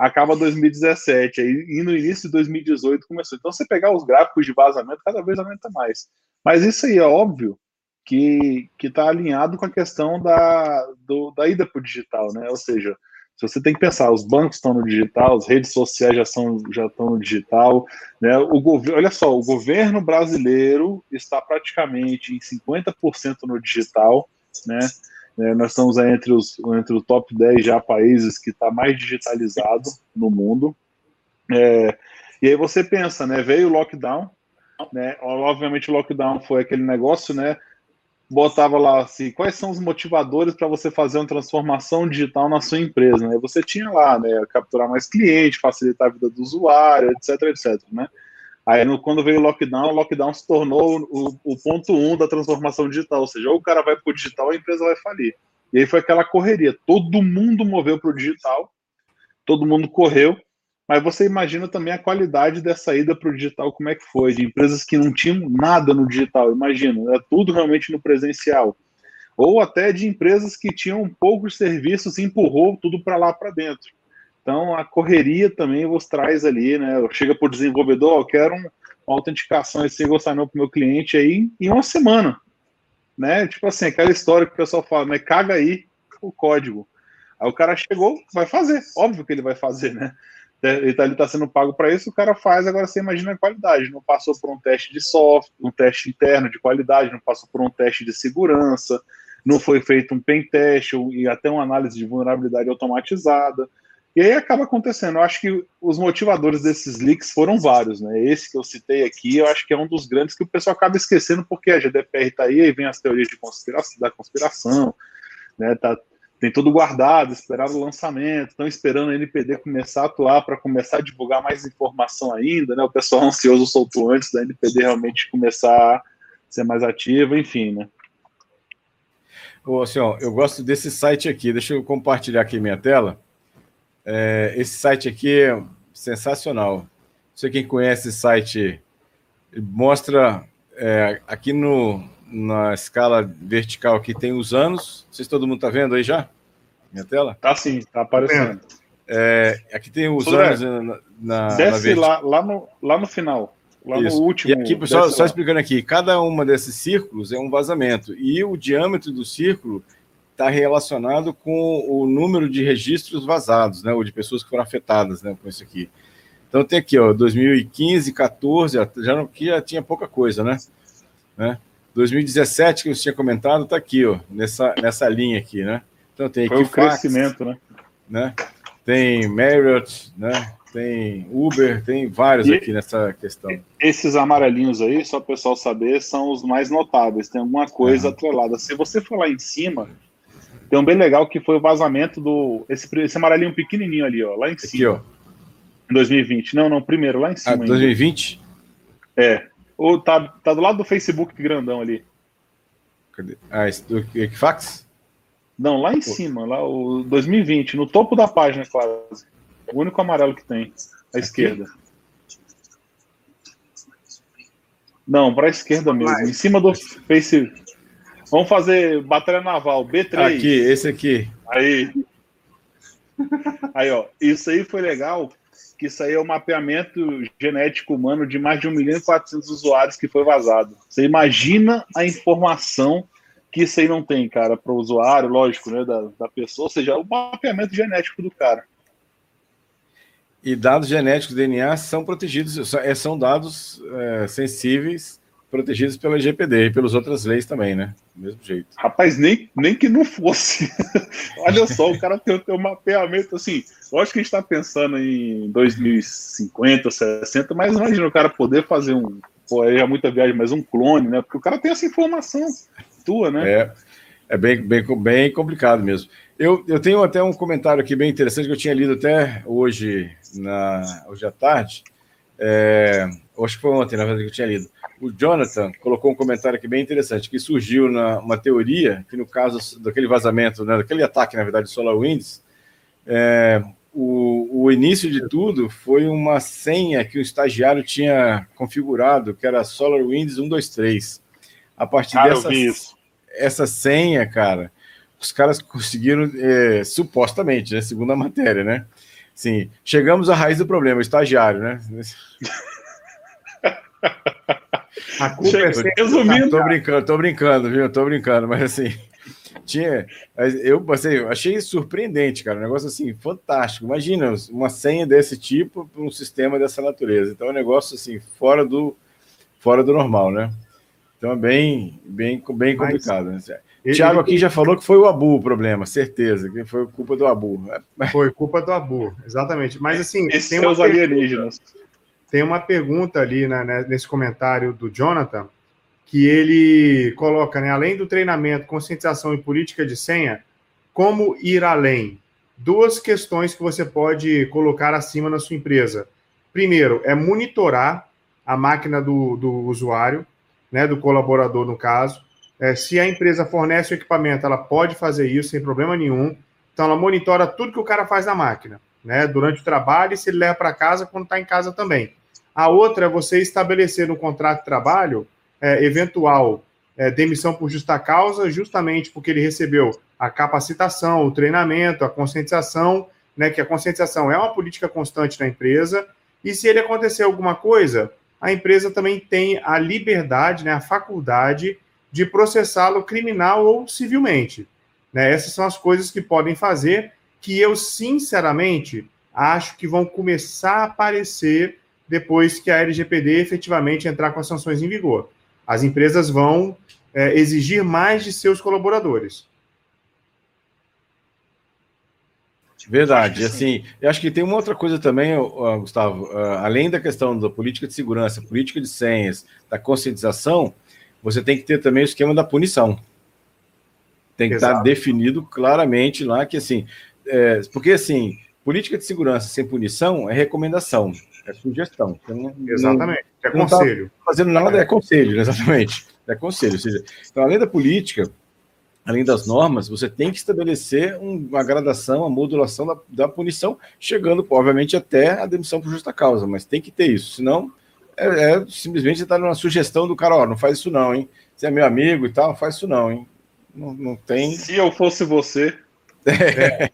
Acaba 2017, aí e no início de 2018 começou. Então, você pegar os gráficos de vazamento, cada vez aumenta mais. Mas isso aí é óbvio que está alinhado com a questão da, do, da ida para o digital, né? Ou seja, se você tem que pensar, os bancos estão no digital, as redes sociais já, são, já estão no digital, né? O governo, olha só, o governo brasileiro está praticamente em 50% no digital, né? É, nós estamos aí entre os entre o top 10 já países que está mais digitalizado no mundo. É, e aí você pensa, né? Veio o lockdown, né? Obviamente o lockdown foi aquele negócio, né? botava lá assim, quais são os motivadores para você fazer uma transformação digital na sua empresa, né? Você tinha lá, né, capturar mais clientes, facilitar a vida do usuário, etc, etc, né? Aí no, quando veio o lockdown, o lockdown se tornou o, o ponto um da transformação digital, ou seja, ou o cara vai para o digital, a empresa vai falir. E aí foi aquela correria, todo mundo moveu para o digital, todo mundo correu, mas você imagina também a qualidade dessa ida para o digital, como é que foi, de empresas que não tinham nada no digital, imagina, é tudo realmente no presencial. Ou até de empresas que tinham poucos serviços e empurrou tudo para lá para dentro. Então a correria também vos traz ali, né? Chega para o desenvolvedor, eu quero uma autenticação esse single sign para o meu cliente aí em uma semana. Né? Tipo assim, aquela história que o pessoal fala, mas caga aí o código. Aí o cara chegou, vai fazer, óbvio que ele vai fazer, né? ele está tá sendo pago para isso, o cara faz, agora você imagina a qualidade. Não passou por um teste de software, um teste interno de qualidade, não passou por um teste de segurança, não foi feito um pen test e até uma análise de vulnerabilidade automatizada. E aí acaba acontecendo. Eu acho que os motivadores desses leaks foram vários, né? Esse que eu citei aqui, eu acho que é um dos grandes que o pessoal acaba esquecendo porque a GDPR está aí, aí vem as teorias de conspiração, da conspiração, né? Tá, tem tudo guardado, esperaram o lançamento, estão esperando a NPD começar a atuar para começar a divulgar mais informação ainda, né? O pessoal ansioso soltou antes da NPD realmente começar a ser mais ativa, enfim, né? Ô, senhor, eu gosto desse site aqui, deixa eu compartilhar aqui minha tela. É, esse site aqui é sensacional. Não sei quem conhece esse site, mostra é, aqui no, na escala vertical aqui tem os anos. Não sei se todo mundo está vendo aí já? Minha tela? Tá sim, tá aparecendo. É, aqui tem os anos na, na, Desce na lá, lá, no, lá no final. Lá Isso. no último. E aqui, pessoal, só lá. explicando aqui, cada uma desses círculos é um vazamento. E o diâmetro do círculo está relacionado com o número de registros vazados, né? Ou de pessoas que foram afetadas né, com isso aqui. Então tem aqui, ó, 2015, 14, já, aqui já tinha pouca coisa, né? né? 2017, que você tinha comentado, está aqui, ó, nessa, nessa linha aqui, né? Então tem Foi Equifax, o crescimento, né? né? Tem Marriott, né? Tem Uber, tem vários e aqui nessa questão. Esses amarelinhos aí, só o pessoal saber, são os mais notáveis. Tem alguma coisa uhum. atrelada. Se você for lá em cima, tem um bem legal que foi o vazamento do. Esse, esse amarelinho pequenininho ali, ó, lá em cima. Aqui, ó. 2020. Não, não, primeiro, lá em cima. Ah, 2020? Ainda. É. Ou tá, tá do lado do Facebook grandão ali. Cadê? Ah, esse do Equifax? Não, lá em Pô. cima, lá o 2020, no topo da página quase. O único amarelo que tem, à Aqui? esquerda. Não, para a esquerda mesmo, em cima do Face. Vamos fazer batalha naval B3. Aqui, esse aqui. Aí. Aí, ó, isso aí foi legal, que isso aí é o um mapeamento genético humano de mais de 1 milhão e 400 usuários que foi vazado. Você imagina a informação que isso aí não tem, cara, para o usuário, lógico, né, da, da pessoa, ou seja, o mapeamento genético do cara. E dados genéticos DNA são protegidos, é, são dados é, sensíveis, protegidos pela GPD e pelas outras leis também, né? Do mesmo jeito. Rapaz, nem, nem que não fosse. Olha só, o cara tem, um mapeamento assim. Lógico que a gente está pensando em 2050, 60, mas imagina o cara poder fazer um. Pô, é muita viagem, mas um clone, né? Porque o cara tem essa informação tua, né? É, é bem, bem, bem complicado mesmo. Eu, eu tenho até um comentário aqui bem interessante que eu tinha lido até hoje, na, hoje à tarde. É, acho que foi ontem, na verdade, que eu tinha lido. O Jonathan colocou um comentário aqui bem interessante, que surgiu na, uma teoria que no caso daquele vazamento, né, daquele ataque, na verdade, SolarWinds, é, o, o início de tudo foi uma senha que o estagiário tinha configurado, que era SolarWinds 123. A partir cara, dessa essa senha, cara, os caras conseguiram, é, supostamente, né, segundo a matéria, né? Sim, chegamos à raiz do problema, estagiário, né? A culpa Chega, é sempre... Resumindo, tô brincando, tô brincando, viu? Tô brincando, mas assim, tinha, eu assim, achei surpreendente, cara, um negócio assim fantástico. Imagina uma senha desse tipo para um sistema dessa natureza. Então é um negócio assim fora do fora do normal, né? Então é bem, bem, bem complicado. Mas, né? Ele, Tiago aqui já falou que foi o Abu o problema, certeza, que foi culpa do Abu. Foi culpa do Abu, exatamente. Mas assim, Esses tem os alienígenas. Tem uma pergunta ali né, né, nesse comentário do Jonathan, que ele coloca, né, além do treinamento, conscientização e política de senha, como ir além? Duas questões que você pode colocar acima na sua empresa. Primeiro, é monitorar a máquina do, do usuário né, do colaborador no caso. É, se a empresa fornece o equipamento, ela pode fazer isso sem problema nenhum. Então, ela monitora tudo que o cara faz na máquina, né, durante o trabalho e se ele leva para casa quando está em casa também. A outra é você estabelecer no contrato de trabalho é, eventual é, demissão por justa causa, justamente porque ele recebeu a capacitação, o treinamento, a conscientização, né, que a conscientização é uma política constante na empresa, e se ele acontecer alguma coisa, a empresa também tem a liberdade, né, a faculdade de processá-lo criminal ou civilmente. Né? Essas são as coisas que podem fazer, que eu, sinceramente, acho que vão começar a aparecer depois que a LGPD efetivamente entrar com as sanções em vigor. As empresas vão é, exigir mais de seus colaboradores. Verdade. assim, eu acho que tem uma outra coisa também, Gustavo, além da questão da política de segurança, política de senhas, da conscientização, você tem que ter também o esquema da punição. Tem que Exato. estar definido claramente lá que assim, é, porque assim, política de segurança sem punição é recomendação, é sugestão. Não, exatamente. é tá conselho. Tá fazendo nada é conselho, exatamente. É conselho. Ou seja, então, além da política, além das normas, você tem que estabelecer uma gradação, uma modulação da, da punição, chegando, obviamente, até a demissão por justa causa, mas tem que ter isso, senão é, é simplesmente estar numa sugestão do cara, ó, não faz isso não, hein? Você é meu amigo e tal, não faz isso não, hein? Não, não tem... Se eu fosse você... É.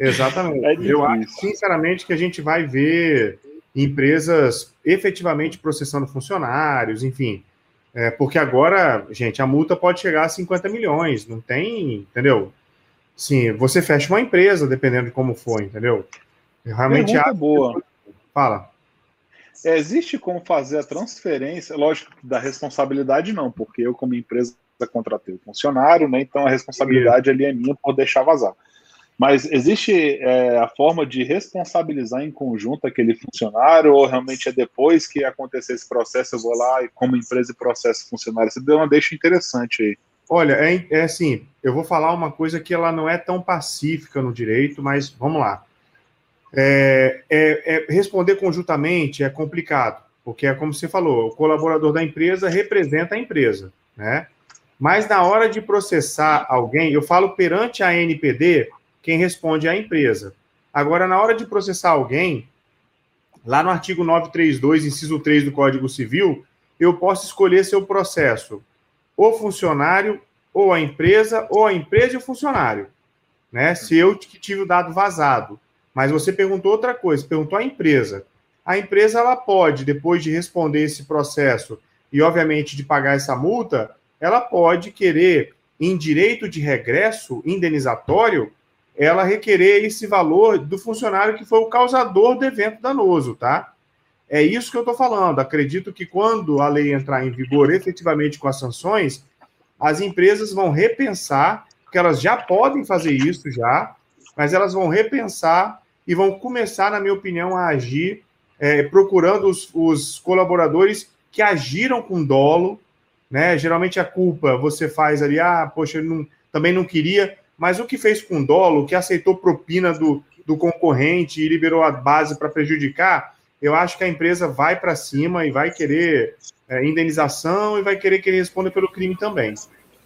Exatamente. É eu acho, sinceramente, que a gente vai ver empresas efetivamente processando funcionários, enfim, é, porque agora, gente, a multa pode chegar a 50 milhões, não tem, entendeu? Sim, você fecha uma empresa, dependendo de como for, entendeu? realmente Pergunta boa. Fala. É, existe como fazer a transferência, lógico, da responsabilidade não, porque eu, como empresa, contratei o funcionário, né? Então a responsabilidade ali é minha por deixar vazar. Mas existe é, a forma de responsabilizar em conjunto aquele funcionário, ou realmente é depois que acontecer esse processo, eu vou lá e, como empresa, processo funcionário? Você deu uma deixa interessante aí. Olha, é, é assim, eu vou falar uma coisa que ela não é tão pacífica no direito, mas vamos lá. É, é, é, responder conjuntamente é complicado, porque é como você falou, o colaborador da empresa representa a empresa, né? Mas na hora de processar alguém, eu falo perante a NPD, quem responde é a empresa. Agora, na hora de processar alguém, lá no artigo 932, inciso 3 do Código Civil, eu posso escolher seu processo, o funcionário, ou a empresa, ou a empresa e o funcionário, né? Se eu tive o dado vazado. Mas você perguntou outra coisa, perguntou a empresa. A empresa ela pode, depois de responder esse processo e, obviamente, de pagar essa multa, ela pode querer, em direito de regresso indenizatório, ela requerer esse valor do funcionário que foi o causador do evento danoso, tá? É isso que eu estou falando. Acredito que quando a lei entrar em vigor efetivamente com as sanções, as empresas vão repensar, porque elas já podem fazer isso já, mas elas vão repensar e vão começar, na minha opinião, a agir é, procurando os, os colaboradores que agiram com dolo, né? Geralmente a culpa você faz ali, ah, poxa, eu não, também não queria, mas o que fez com dolo, o que aceitou propina do, do concorrente e liberou a base para prejudicar, eu acho que a empresa vai para cima e vai querer é, indenização e vai querer que ele responda pelo crime também.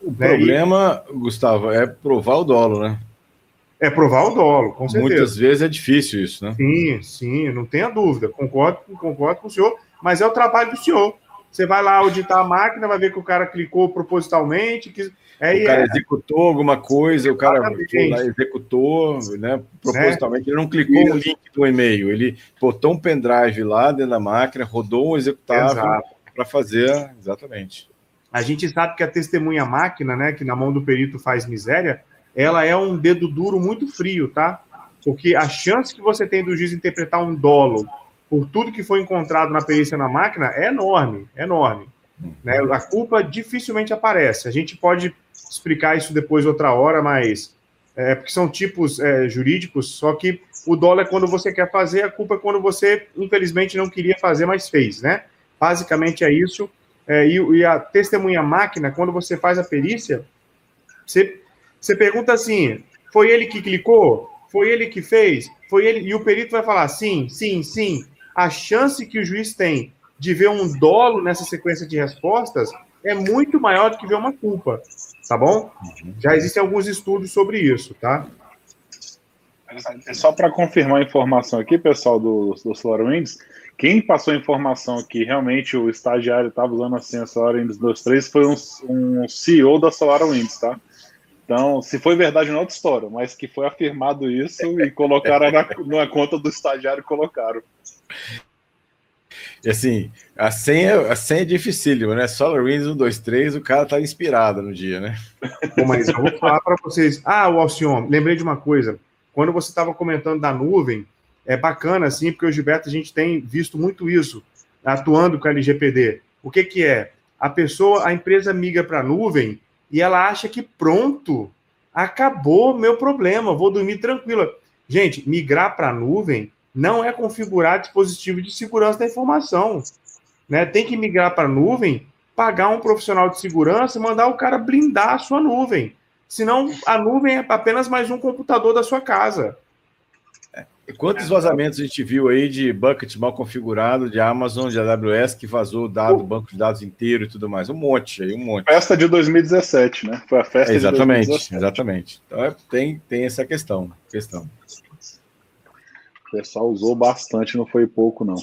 O né? problema, e... Gustavo, é provar o dolo, né? É provar o dolo, com certeza. Muitas vezes é difícil isso, né? Sim, sim, não tenha dúvida. Concordo, concordo com o senhor, mas é o trabalho do senhor. Você vai lá auditar a máquina, vai ver que o cara clicou propositalmente, que é, o cara é. executou alguma coisa, o cara lá, executou, né? Propositalmente, ele não clicou no link do e-mail, ele botou um pendrive lá dentro da máquina, rodou um executável para fazer exatamente. A gente sabe que a testemunha máquina, né, que na mão do perito faz miséria, ela é um dedo duro muito frio, tá? Porque a chance que você tem do juiz interpretar um dolo por tudo que foi encontrado na perícia na máquina é enorme, é enorme. Né? A culpa dificilmente aparece. A gente pode explicar isso depois outra hora, mas é porque são tipos é, jurídicos, só que o dolo é quando você quer fazer, a culpa é quando você, infelizmente, não queria fazer, mas fez, né? Basicamente é isso. É, e, e, a testemunha máquina, quando você faz a perícia, você, você pergunta assim: foi ele que clicou? Foi ele que fez? Foi ele? E o perito vai falar sim, sim, sim. A chance que o juiz tem de ver um dolo nessa sequência de respostas é muito maior do que ver uma culpa, tá bom? Já existem alguns estudos sobre isso, tá? É só para confirmar a informação aqui, pessoal do, do SolarWinds, quem passou a informação que realmente o estagiário estava usando a senha SolarWinds 2.3 foi um, um CEO da SolarWinds, tá? Então, se foi verdade, não é outra história, mas que foi afirmado isso e colocaram na, na conta do estagiário colocaram. E assim, a senha, a senha é dificílima, né? SolarWinds 1, 2, 3, o cara tá inspirado no dia, né? Bom, mas eu vou falar para vocês. Ah, o Alcion, lembrei de uma coisa. Quando você estava comentando da nuvem, é bacana, assim, porque o Gilberto, a gente tem visto muito isso, atuando com a LGPD. O que que é? A pessoa, a empresa migra para a nuvem e ela acha que pronto, acabou meu problema, vou dormir tranquila. Gente, migrar para a nuvem não é configurar dispositivo de segurança da informação. Né? Tem que migrar para a nuvem, pagar um profissional de segurança e mandar o cara blindar a sua nuvem. Senão, a nuvem é apenas mais um computador da sua casa. E quantos vazamentos a gente viu aí de bucket mal configurado de Amazon, de AWS, que vazou o dado, uh. banco de dados inteiro e tudo mais? Um monte aí, um monte. Festa de 2017, né? Foi a festa é, exatamente, de 2017. Exatamente. Então é, tem, tem essa questão. questão pessoal usou bastante, não foi pouco, não.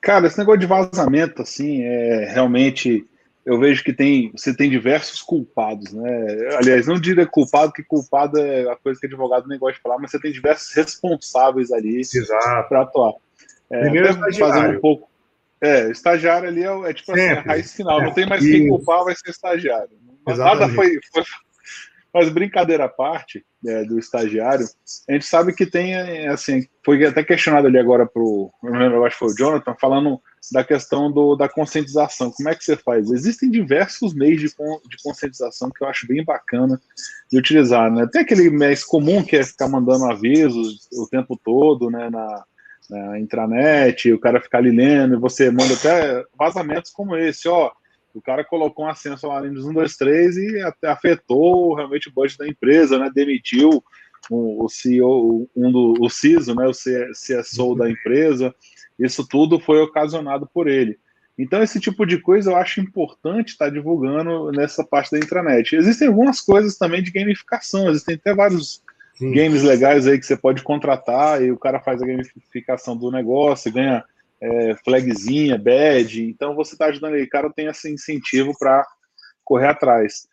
Cara, esse negócio de vazamento, assim, é realmente. Eu vejo que tem, você tem diversos culpados, né? Aliás, não diria culpado, que culpado é a coisa que advogado nem gosta de falar, mas você tem diversos responsáveis ali para atuar. É, Primeiro é fazer um pouco. É, estagiário ali é, é tipo assim, a raiz final. Não tem mais quem culpar, vai ser estagiário. Nada foi, foi, mas brincadeira à parte é, do estagiário, a gente sabe que tem, assim, foi até questionado ali agora pro, eu acho que foi o Jonathan, falando da questão do, da conscientização. Como é que você faz? Existem diversos meios de, de conscientização que eu acho bem bacana de utilizar, né? Tem aquele mais comum que é ficar mandando avisos o tempo todo, né, na, na intranet, o cara ficar ali lendo, e você manda até vazamentos como esse, ó, o cara colocou um ascenso lá no 1, 2, 3 e até afetou realmente o budget da empresa, né? Demitiu o, o CEO, um do o CISO, né, o CSO da empresa, isso tudo foi ocasionado por ele. Então, esse tipo de coisa eu acho importante estar tá divulgando nessa parte da intranet. Existem algumas coisas também de gamificação, existem até vários Sim. games legais aí que você pode contratar e o cara faz a gamificação do negócio, ganha é, flagzinha, badge. Então, você está ajudando o cara tem esse incentivo para correr atrás.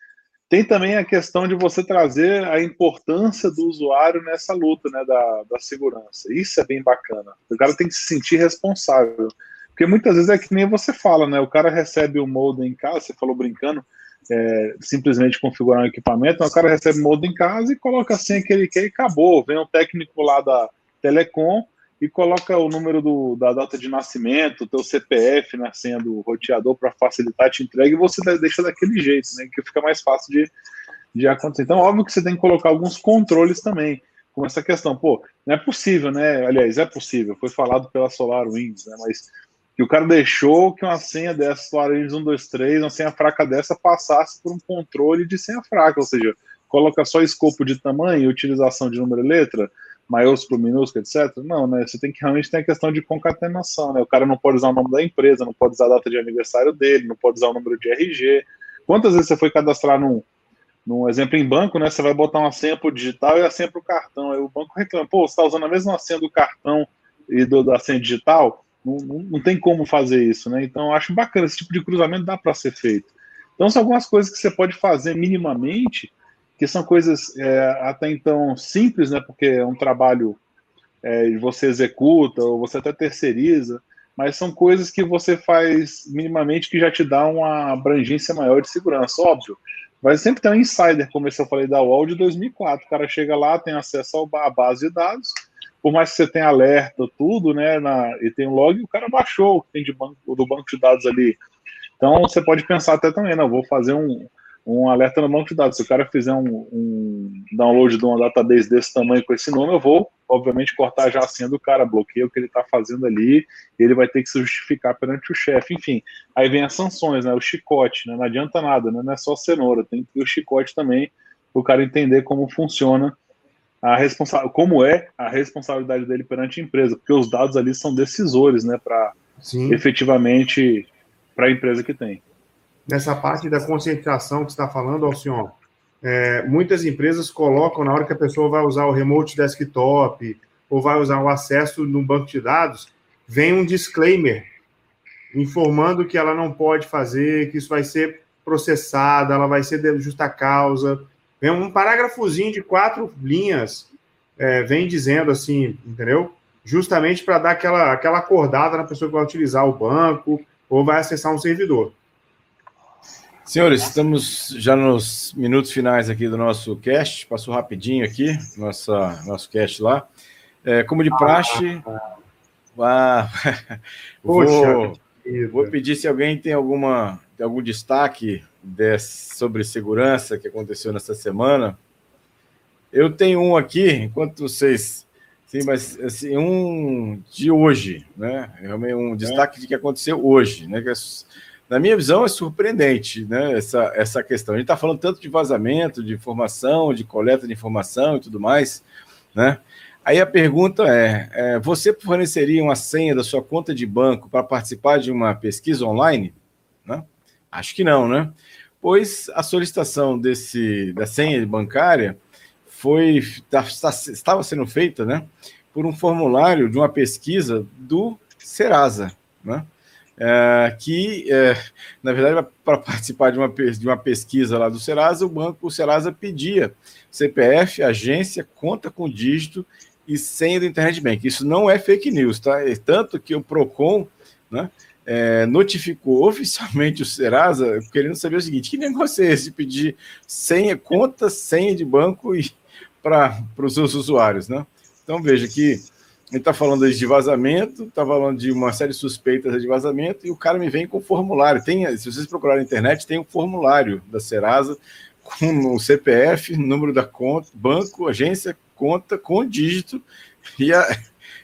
Tem também a questão de você trazer a importância do usuário nessa luta né, da, da segurança. Isso é bem bacana. O cara tem que se sentir responsável. Porque muitas vezes é que nem você fala, né? O cara recebe o modem em casa, você falou brincando, é, simplesmente configurar um equipamento, o cara recebe o modem em casa e coloca a senha que ele quer e acabou. Vem um técnico lá da Telecom e coloca o número do, da data de nascimento, teu CPF na senha do roteador para facilitar a te entrega e você deixa daquele jeito, né? Que fica mais fácil de, de acontecer. Então, óbvio que você tem que colocar alguns controles também, com essa questão. Pô, não é possível, né? Aliás, é possível, foi falado pela SolarWinds, né? Mas que o cara deixou que uma senha dessa, SolarWinds 123, uma senha fraca dessa, passasse por um controle de senha fraca, ou seja, coloca só escopo de tamanho utilização de número e letra, maiúsculo, minúsculo, etc. Não, né? Você tem que realmente ter a questão de concatenação, né? O cara não pode usar o nome da empresa, não pode usar a data de aniversário dele, não pode usar o número de RG. Quantas vezes você foi cadastrar num, num exemplo em banco, né? Você vai botar uma senha para o digital e a senha para o cartão. Aí o banco reclama, pô, você está usando a mesma senha do cartão e do, da senha digital? Não, não, não tem como fazer isso, né? Então, acho bacana, esse tipo de cruzamento dá para ser feito. Então, são algumas coisas que você pode fazer minimamente que são coisas é, até então simples, né? Porque é um trabalho é, você executa ou você até terceiriza, mas são coisas que você faz minimamente que já te dá uma abrangência maior de segurança, óbvio. Vai sempre ter um insider, como eu falei da UOL de 2004. O cara chega lá, tem acesso à base de dados, por mais que você tenha alerta, tudo, né? Na, e tem um log, o cara baixou o que tem de banco, do banco de dados ali. Então você pode pensar até também, não, vou fazer um, um alerta no banco de dados. Se o cara fizer um, um, download de uma database desse tamanho com esse nome, eu vou, obviamente, cortar já a senha do cara, bloqueia o que ele está fazendo ali, e ele vai ter que se justificar perante o chefe. Enfim, aí vem as sanções, né? O chicote, né? Não adianta nada, né? não é só cenoura, tem que ter o chicote também, para o cara entender como funciona a responsa como é a responsabilidade dele perante a empresa, porque os dados ali são decisores, né? Para efetivamente para a empresa que tem nessa parte da concentração que está falando, Alcion, é, muitas empresas colocam na hora que a pessoa vai usar o remote desktop ou vai usar o acesso no banco de dados, vem um disclaimer informando que ela não pode fazer, que isso vai ser processado, ela vai ser de justa causa. Vem um parágrafozinho de quatro linhas, é, vem dizendo assim, entendeu? Justamente para dar aquela, aquela acordada na pessoa que vai utilizar o banco ou vai acessar um servidor. Senhores, estamos já nos minutos finais aqui do nosso cast. Passou rapidinho aqui, nossa, nosso cast lá. É, como de praxe, ah, vou, vou pedir se alguém tem alguma tem algum destaque desse, sobre segurança que aconteceu nessa semana. Eu tenho um aqui, enquanto vocês. Sim, mas assim, um de hoje, né? Realmente um destaque de que aconteceu hoje, né? Que é na minha visão, é surpreendente né, essa, essa questão. A gente está falando tanto de vazamento, de informação, de coleta de informação e tudo mais, né? Aí a pergunta é, é você forneceria uma senha da sua conta de banco para participar de uma pesquisa online? Né? Acho que não, né? Pois a solicitação desse, da senha bancária foi tá, tá, estava sendo feita né, por um formulário de uma pesquisa do Serasa, né? É, que, é, na verdade, para participar de uma, de uma pesquisa lá do Serasa, o banco, o Serasa pedia CPF, agência, conta com dígito e senha do Internet Bank. Isso não é fake news, tá? É tanto que o PROCON né, é, notificou oficialmente o Serasa querendo saber o seguinte: que negócio é esse pedir senha, conta, senha de banco para os seus usuários, né? Então veja que ele está falando de vazamento, está falando de uma série de suspeitas de vazamento, e o cara me vem com formulário. Tem, se vocês procurarem na internet, tem um formulário da Serasa com o CPF, número da conta, banco, agência, conta, com dígito e a,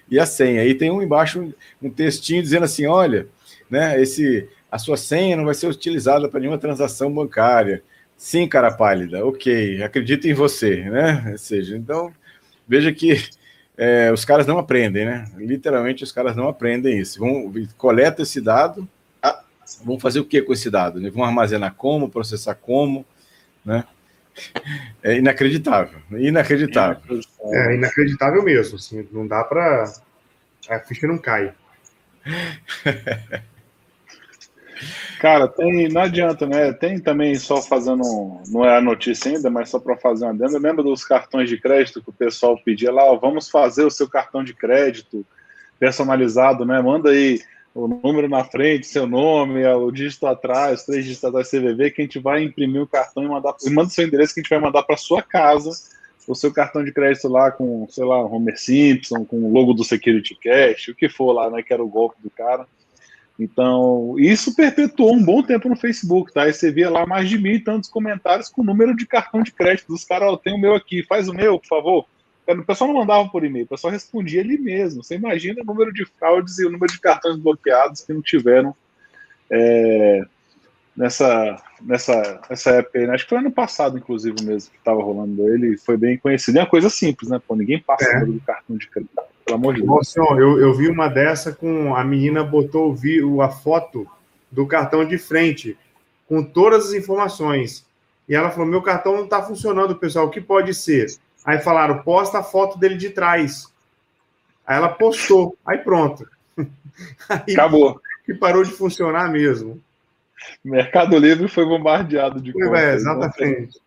e a senha. Aí tem um embaixo um textinho dizendo assim: olha, né, esse, a sua senha não vai ser utilizada para nenhuma transação bancária. Sim, cara pálida, ok, acredito em você, né? Ou seja, então veja que é, os caras não aprendem, né? Literalmente, os caras não aprendem isso. Vão, coleta esse dado, ah, vão fazer o que com esse dado? Né? Vão armazenar como, processar como, né? É inacreditável, inacreditável. É inacreditável mesmo, assim, não dá para a ficha não cai. Cara, tem, não adianta, né? Tem também só fazendo, não é a notícia ainda, mas só para fazer uma adenda. Lembra dos cartões de crédito que o pessoal pedia lá, ó, vamos fazer o seu cartão de crédito personalizado, né? Manda aí o número na frente, seu nome, o dígito atrás, três dígitos atrás CVV, que a gente vai imprimir o cartão e mandar, e manda seu endereço que a gente vai mandar para sua casa o seu cartão de crédito lá com, sei lá, Homer Simpson, com o logo do Security Cash, o que for lá, né, que era o golpe do cara. Então, isso perpetuou um bom tempo no Facebook, tá? E você via lá mais de mil e tantos comentários com o número de cartão de crédito dos caras, ó, oh, tem o meu aqui, faz o meu, por favor. O pessoal não mandava por e-mail, o pessoal respondia ali mesmo. Você imagina o número de fraudes e o número de cartões bloqueados que não tiveram é, nessa, nessa, nessa época aí, né? Acho que foi ano passado, inclusive, mesmo, que estava rolando ele, foi bem conhecido. É uma coisa simples, né? Pô, ninguém passa é. do cartão de crédito, pelo amor de Deus. Nossa, eu, eu vi uma dessa com a menina botou o, a foto do cartão de frente, com todas as informações. E ela falou: meu cartão não está funcionando, pessoal, o que pode ser? Aí falaram, posta a foto dele de trás. Aí ela postou, aí pronto. Aí, Acabou. Que parou de funcionar mesmo. Mercado Livre foi bombardeado de coisas. É, exatamente.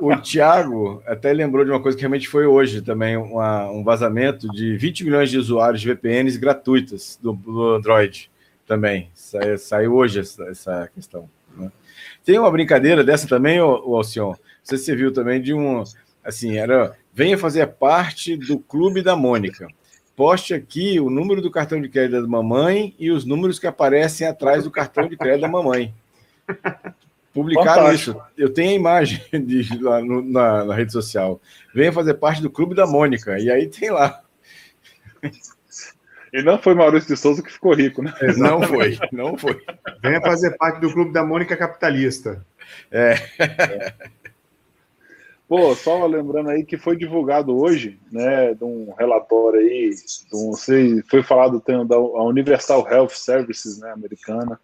O Thiago até lembrou de uma coisa que realmente foi hoje também, uma, um vazamento de 20 milhões de usuários de VPNs gratuitas do, do Android também. Saiu, saiu hoje essa, essa questão. Né? Tem uma brincadeira dessa também, o Alcion. Não sei se você viu também de um. Assim, era. Venha fazer parte do Clube da Mônica poste aqui o número do cartão de crédito da mamãe e os números que aparecem atrás do cartão de crédito da mamãe. Publicaram Fantástico. isso. Eu tenho a imagem de, lá no, na, na, rede social. Venha fazer parte do Clube da Mônica. E aí tem lá. E não foi Maurício de Souza que ficou rico, né? Não foi, não foi. Venha fazer parte do Clube da Mônica Capitalista. É. é. Pô, só lembrando aí que foi divulgado hoje, né, de um relatório aí, um, sei, foi falado tem, da Universal Health Services, né, americana.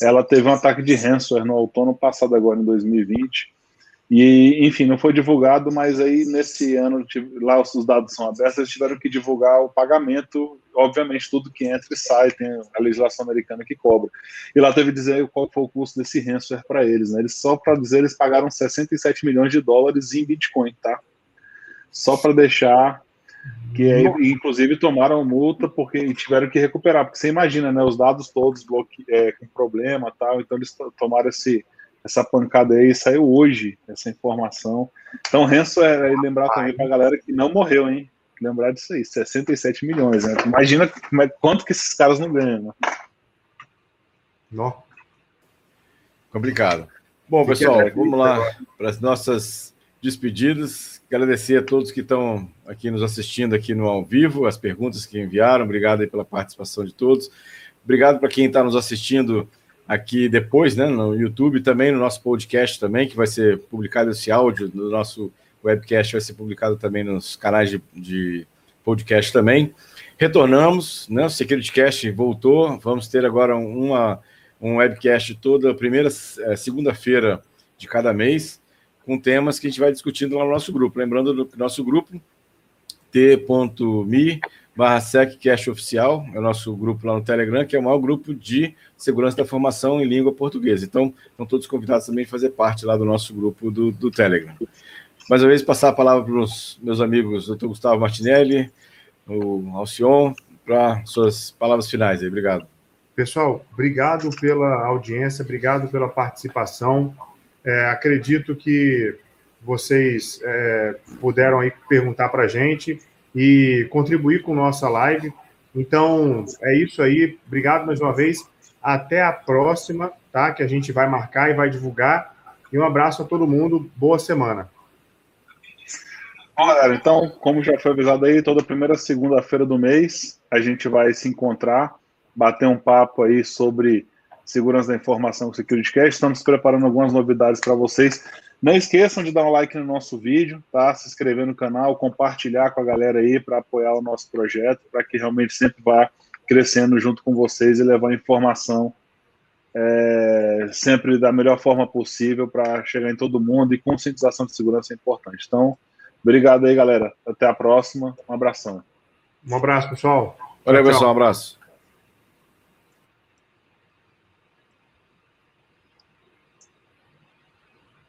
Ela teve um ataque de ransomware no outono passado agora em 2020 e, enfim, não foi divulgado, mas aí nesse ano, lá os dados são abertos, eles tiveram que divulgar o pagamento, obviamente tudo que entra e sai, tem a legislação americana que cobra. E lá teve dizer qual foi o custo desse ransomware para eles, né? Eles só para dizer, eles pagaram 67 milhões de dólares em Bitcoin, tá? Só para deixar que aí, inclusive tomaram multa porque tiveram que recuperar, porque você imagina, né, os dados todos bloque... É, com problema, tal, então eles tomaram esse essa pancada aí saiu hoje, essa informação. Então, Renzo é, é lembrar também para a galera que não morreu, hein? Lembrar disso aí, 67 milhões, né? Imagina como é, quanto que esses caras não ganham, né? Não. Complicado. Bom, pessoal, vamos lá para as nossas despedidas. Agradecer a todos que estão aqui nos assistindo aqui no ao vivo, as perguntas que enviaram. Obrigado aí pela participação de todos. Obrigado para quem está nos assistindo aqui depois, né, no YouTube também, no nosso podcast também, que vai ser publicado esse áudio no nosso webcast, vai ser publicado também nos canais de, de podcast também. Retornamos, né, o SecurityCast voltou, vamos ter agora uma, um webcast toda primeira, é, segunda-feira de cada mês, com temas que a gente vai discutindo lá no nosso grupo. Lembrando do nosso grupo, t.me barra SecCast Oficial, é o nosso grupo lá no Telegram, que é o maior grupo de segurança da formação em língua portuguesa. Então, estão todos convidados também a fazer parte lá do nosso grupo do, do Telegram. Mais uma vez, passar a palavra para os meus amigos, doutor Gustavo Martinelli, o Alcion, para suas palavras finais aí. Obrigado. Pessoal, obrigado pela audiência, obrigado pela participação. É, acredito que vocês é, puderam aí perguntar para a gente e contribuir com nossa live. Então, é isso aí. Obrigado mais uma vez. Até a próxima, tá? Que a gente vai marcar e vai divulgar. E um abraço a todo mundo. Boa semana. Bom, galera, então, como já foi avisado aí, toda primeira segunda-feira do mês a gente vai se encontrar, bater um papo aí sobre segurança da informação com o SecurityCast. Estamos preparando algumas novidades para vocês. Não esqueçam de dar um like no nosso vídeo, tá? Se inscrever no canal, compartilhar com a galera aí para apoiar o nosso projeto, para que realmente sempre vá crescendo junto com vocês e levar informação é, sempre da melhor forma possível para chegar em todo mundo e conscientização de segurança é importante. Então, obrigado aí, galera. Até a próxima. Um abração. Um abraço, pessoal. Valeu, pessoal. Um abraço.